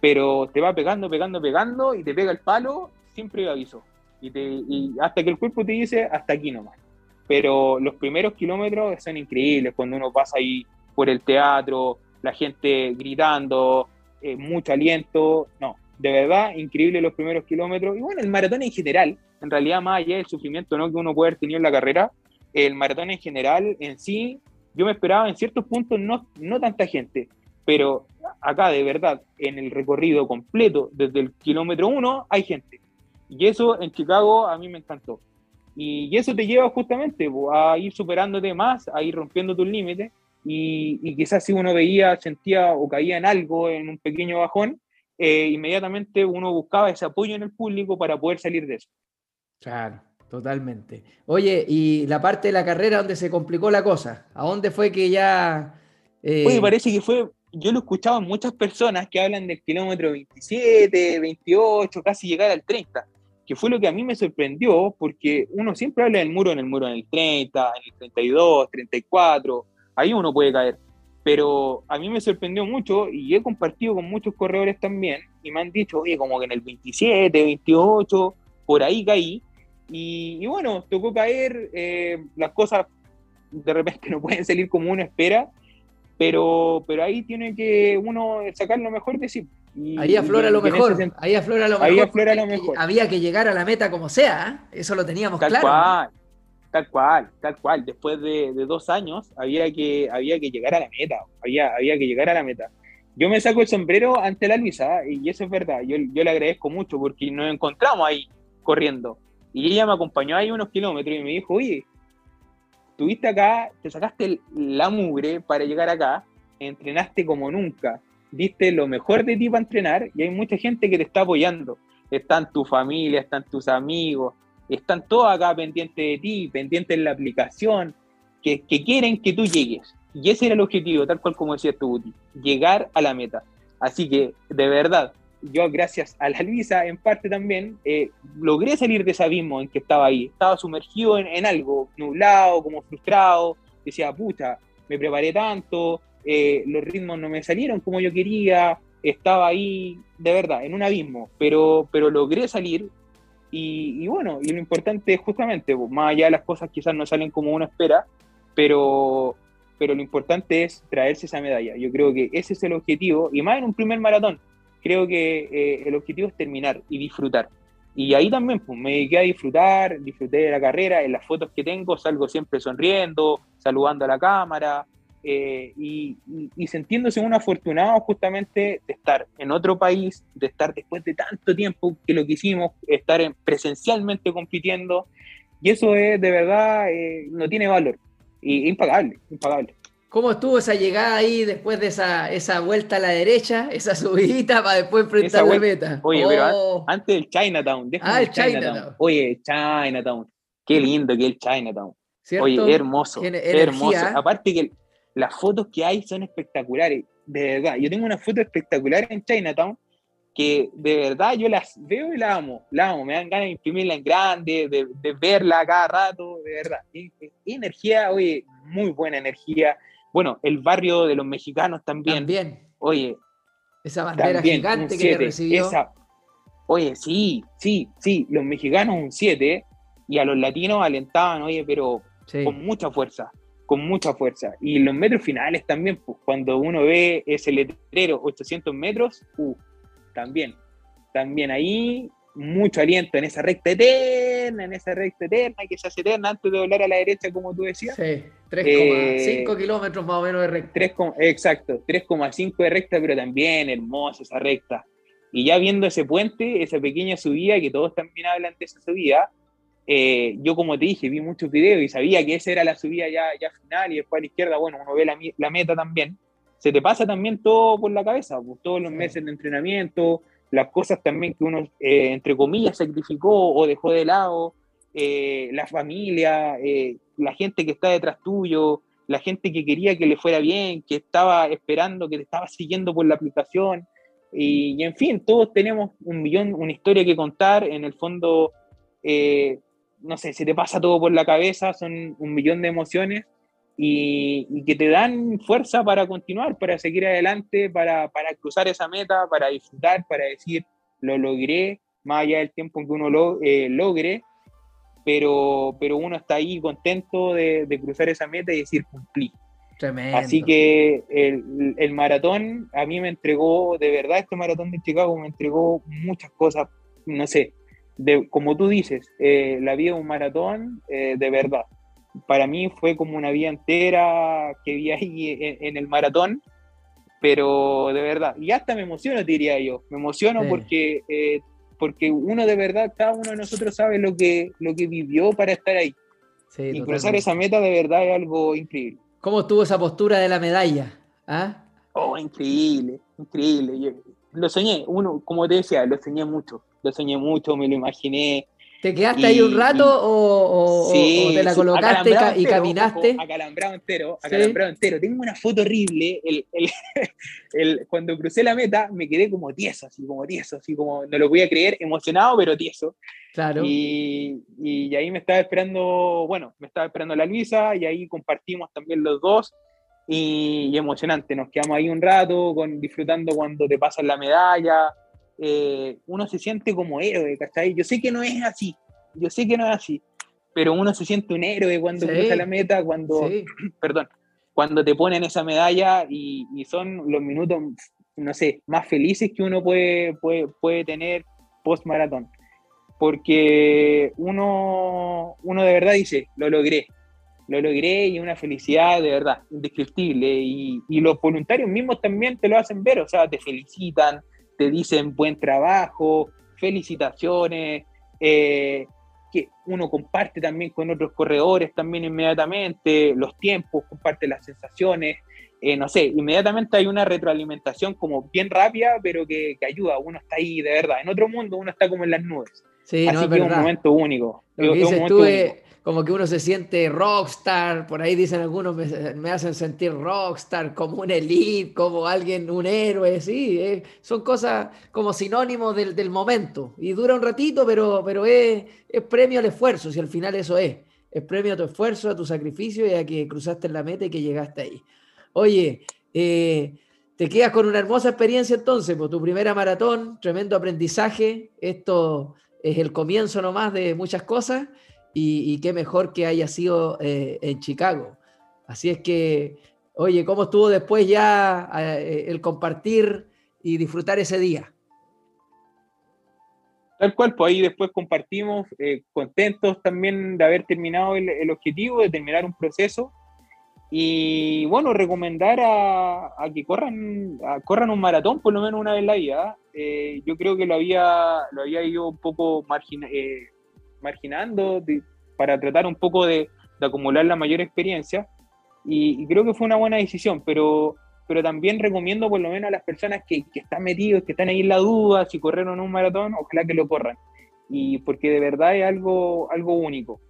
pero te va pegando, pegando, pegando y te pega el palo siempre aviso. Y, te, y hasta que el cuerpo te dice hasta aquí nomás. Pero los primeros kilómetros son increíbles cuando uno pasa ahí por el teatro, la gente gritando, eh, mucho aliento. No, de verdad, increíble los primeros kilómetros. Y bueno, el maratón en general, en realidad, más allá del sufrimiento ¿no? que uno puede haber tenido en la carrera, el maratón en general, en sí, yo me esperaba en ciertos puntos no, no tanta gente, pero acá de verdad, en el recorrido completo, desde el kilómetro uno, hay gente. Y eso en Chicago a mí me encantó. Y, eso te lleva justamente a ir superándote más, a ir rompiendo tus límites. Y, quizás si uno veía, sentía o caía en algo, en un pequeño bajón, eh, inmediatamente uno buscaba ese apoyo en el público para poder salir de eso. Claro, totalmente. Oye, y la parte de la carrera donde se complicó la cosa, ¿a dónde fue que ya... Eh... Oye, parece que fue yo lo he escuchado en muchas personas que hablan del kilómetro 27, 28, casi llegar al 30, que fue lo que a mí me sorprendió, porque uno siempre habla del muro en el muro en el 30, en el 32, 34, ahí uno puede caer. Pero a mí me sorprendió mucho y he compartido con muchos corredores también y me han dicho, oye, como que en el 27, 28, por ahí caí. Y, bueno, tocó caer, eh, las cosas de repente no pueden salir como uno espera, pero, pero ahí tiene que uno sacar lo mejor de sí. ahí aflora lo mejor, ahí aflora lo mejor. Ahí aflora lo mejor. Había que llegar a la meta como sea, ¿eh? eso lo teníamos tal claro. Cual, tal cual, tal cual. Después de, dos años había que, había que llegar a la meta, había, había que llegar a la meta. Yo me saco el sombrero ante la Luisa y eso es verdad, yo, yo le agradezco mucho porque nos encontramos ahí corriendo. Y ella me acompañó ahí unos kilómetros y me dijo, oye, estuviste acá, te sacaste la mugre para llegar acá, entrenaste como nunca, diste lo mejor de ti para entrenar y hay mucha gente que te está apoyando. Están tu familia, están tus amigos, están todos acá pendientes de ti, pendientes en la aplicación, que, quieren que tú llegues. Y ese era el objetivo, tal cual como decía tú, llegar a la meta. Así que, de verdad, yo gracias a la Luisa, en parte también, eh, logré salir de ese abismo en que estaba ahí. Estaba sumergido en, algo, nublado, como frustrado. Decía, pucha, me preparé tanto, eh, los ritmos no me salieron como yo quería, estaba ahí, de verdad, en un abismo, pero, pero logré salir. Y, bueno, y lo importante es justamente, pues, más allá de las cosas quizás no salen como uno espera, pero, pero lo importante es traerse esa medalla. Yo creo que ese es el objetivo, y más en un primer maratón creo que eh, el objetivo es terminar y disfrutar. Y ahí también pues, me dediqué a disfrutar, disfruté de la carrera, en las fotos que tengo salgo siempre sonriendo, saludando a la cámara eh, y, y, sintiéndose un afortunado justamente de estar en otro país, de estar después de tanto tiempo que lo que hicimos, estar presencialmente compitiendo. Y eso es de verdad, eh, no tiene valor. Y impagable, impagable. ¿Cómo estuvo esa llegada ahí después de esa, esa vuelta a la derecha, esa subidita para después enfrentar la meta? Oye, pero oh. antes del Chinatown. Ah, el Chinatown. Oye, Chinatown. Qué lindo que es el Chinatown. Oye, hermoso. hermoso. Aparte que las fotos que hay son espectaculares, de verdad. Yo tengo una foto espectacular en Chinatown que de verdad yo las veo y la amo, la amo, me dan ganas de imprimirla en grande, de, de verla cada rato, de verdad. Y, energía, oye, muy buena energía. Bueno, el barrio de los mexicanos también. También. Oye. Esa bandera gigante que recibió. oye, sí, sí, sí, los mexicanos un 7 y a los latinos alentaban, oye, pero con mucha fuerza, con mucha fuerza. Y los metros finales también, pues, cuando uno ve ese letrero 800 metros, uh, también, también ahí mucho aliento en esa recta eterna, en esa recta eterna que se hace eterna antes de volar a la derecha, como tú decías. Sí, 3,5 eh, kilómetros más o menos de recta. 3, exacto, 3,5 de recta, pero también hermosa esa recta. Y ya viendo ese puente, esa pequeña subida, que todos también hablan de esa subida, eh, yo como te dije, vi muchos videos y sabía que esa era la subida ya, ya final y después a la izquierda, bueno, uno ve la, la meta también se te pasa también todo por la cabeza, pues, todos los meses de entrenamiento, las cosas también que uno, eh, entre comillas, sacrificó o dejó de lado, eh, la familia, eh, la gente que está detrás tuyo, la gente que quería que le fuera bien, que estaba esperando, que te estaba siguiendo por la aplicación. Y, en fin, todos tenemos un millón, una historia que contar. En el fondo, no sé, se te pasa todo por la cabeza, son un millón de emociones y, que te dan fuerza para continuar, para seguir adelante, para, para, cruzar esa meta, para disfrutar, para decir, lo logré, más allá del tiempo que uno lo eh, logre, pero, pero uno está ahí contento de, de, cruzar esa meta y decir, cumplí. Tremendo. Así que el, el, maratón a mí me entregó, de verdad, este maratón de Chicago me entregó muchas cosas, no sé, de, como tú dices, eh, la vida de un maratón eh, de verdad para mí fue como una vida entera que vi ahí en, el maratón, pero de verdad, y hasta me emociono, diría yo, me emociono porque, eh, porque uno de verdad, cada uno de nosotros sabe lo que, lo que vivió para estar ahí. y cruzar esa meta de verdad es algo increíble. ¿Cómo estuvo esa postura de la medalla? ¿Ah? Oh, increíble, increíble. lo soñé, uno, como te decía, lo soñé mucho, lo soñé mucho, me lo imaginé, ¿Te quedaste ahí un rato o, te la colocaste y, caminaste? acalambrado entero, acalambrado entero. Tengo una foto horrible. El, cuando crucé la meta me quedé como tieso, así como tieso, así como no lo podía creer, emocionado pero tieso. Claro. Y, y, ahí me estaba esperando, bueno, me estaba esperando la Luisa y ahí compartimos también los dos. Y, emocionante, nos quedamos ahí un rato con, disfrutando cuando te pasan la medalla, eh, uno se siente como héroe, ¿cachai? Yo sé que no es así, yo sé que no es así, pero uno se siente un héroe cuando cruza la meta, cuando, perdón, cuando te ponen esa medalla y, son los minutos, no sé, más felices que uno puede, puede, puede tener post maratón. Porque uno, uno de verdad dice, lo logré, lo logré y una felicidad de verdad, indescriptible. Y, y, los voluntarios mismos también te lo hacen ver, o sea, te felicitan, te dicen buen trabajo, felicitaciones, eh, que uno comparte también con otros corredores también inmediatamente, los tiempos, comparte las sensaciones, eh, no sé, inmediatamente hay una retroalimentación como bien rápida, pero que, ayuda, uno está ahí de verdad, en otro mundo uno está como en las nubes. Sí, Así que es un momento único. Lo que dices tú es, como que uno se siente rockstar, por ahí dicen algunos, me, hacen sentir rockstar, como un elite, como alguien, un héroe, sí, eh, son cosas como sinónimos del, del, momento. Y dura un ratito, pero, pero es, es, premio al esfuerzo, si al final eso es. Es premio a tu esfuerzo, a tu sacrificio y a que cruzaste la meta y que llegaste ahí. Oye, eh, te quedas con una hermosa experiencia entonces, por tu primera maratón, tremendo aprendizaje. Esto es el comienzo nomás de muchas cosas y, qué mejor que haya sido eh, en Chicago. Así es que, oye, ¿cómo estuvo después ya eh, el compartir y disfrutar ese día? Tal cual, pues ahí después compartimos, eh, contentos también de haber terminado el, objetivo, de terminar un proceso. Y bueno, recomendar a, que corran, corran un maratón por lo menos una vez en la vida. yo creo que lo había, lo había ido un poco marginal marginando para tratar un poco de, acumular la mayor experiencia. Y, creo que fue una buena decisión, pero, pero también recomiendo por lo menos a las personas que, que están metidos, que están ahí en la duda, si corrieron un maratón, ojalá que lo corran. Y porque de verdad es algo, algo único.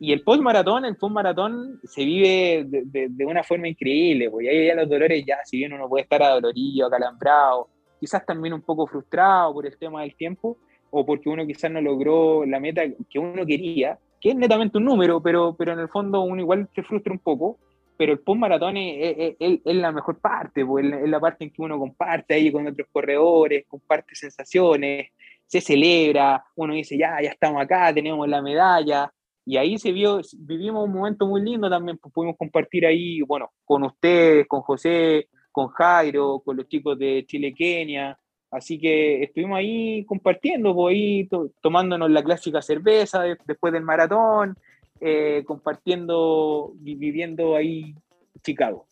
y el post-maratón, el post-maratón se vive de, de, una forma increíble, porque ahí ya los dolores, ya si bien uno puede estar adolorido, acalambrado, quizás también un poco frustrado por el tema del tiempo, o porque uno quizás no logró la meta que uno quería, que es netamente un número, pero, pero en el fondo uno igual se frustra un poco, pero el post-maratón es, es, la mejor parte, pues, es la parte en que uno comparte ahí con otros corredores, comparte sensaciones, se celebra, uno dice, ya, ya estamos acá, tenemos la medalla, y ahí se vio, vivimos un momento muy lindo también, pues pudimos compartir ahí, bueno, con ustedes, con José, con Jairo, con los chicos de Chile-Kenia, así que estuvimos ahí compartiendo, pues ahí tomándonos la clásica cerveza después del maratón, eh, compartiendo, viviendo ahí Chicago.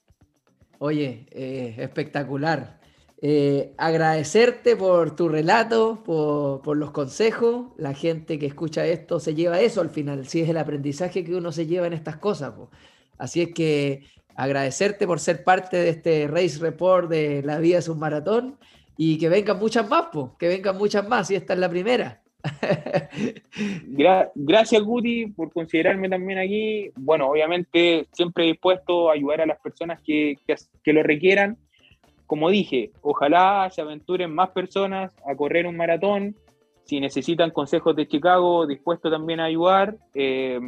Oye, eh, espectacular. Eh, agradecerte por tu relato, por, los consejos. La gente que escucha esto se lleva eso al final, si es el aprendizaje que uno se lleva en estas cosas. Así es que agradecerte por ser parte de este Race Report de La Vida es un Maratón y que vengan muchas más, que vengan muchas más, y esta es la primera. gracias, Guti, por considerarme también aquí. Bueno, obviamente siempre dispuesto a ayudar a las personas que, que lo requieran como dije, ojalá se aventuren más personas a correr un maratón. Si necesitan consejos de Chicago, dispuesto también a ayudar. Eh,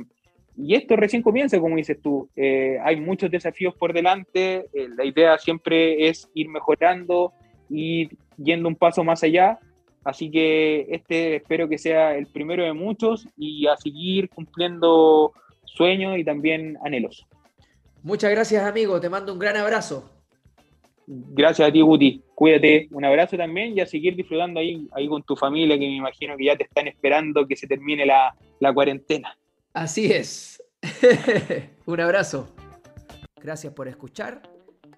y esto recién comienza, como dices tú. Eh, hay muchos desafíos por delante. Eh, la idea siempre es ir mejorando y yendo un paso más allá. Así que este espero que sea el primero de muchos y a seguir cumpliendo sueños y también anhelos. Muchas gracias, amigo. Te mando un gran abrazo. Gracias a ti, Guti. Cuídate. Un abrazo también y a seguir disfrutando ahí, ahí con tu familia, que me imagino que ya te están esperando que se termine la, la cuarentena. Así es. un abrazo. Gracias por escuchar.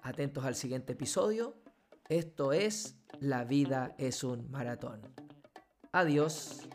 Atentos al siguiente episodio. Esto es La vida es un maratón. Adiós.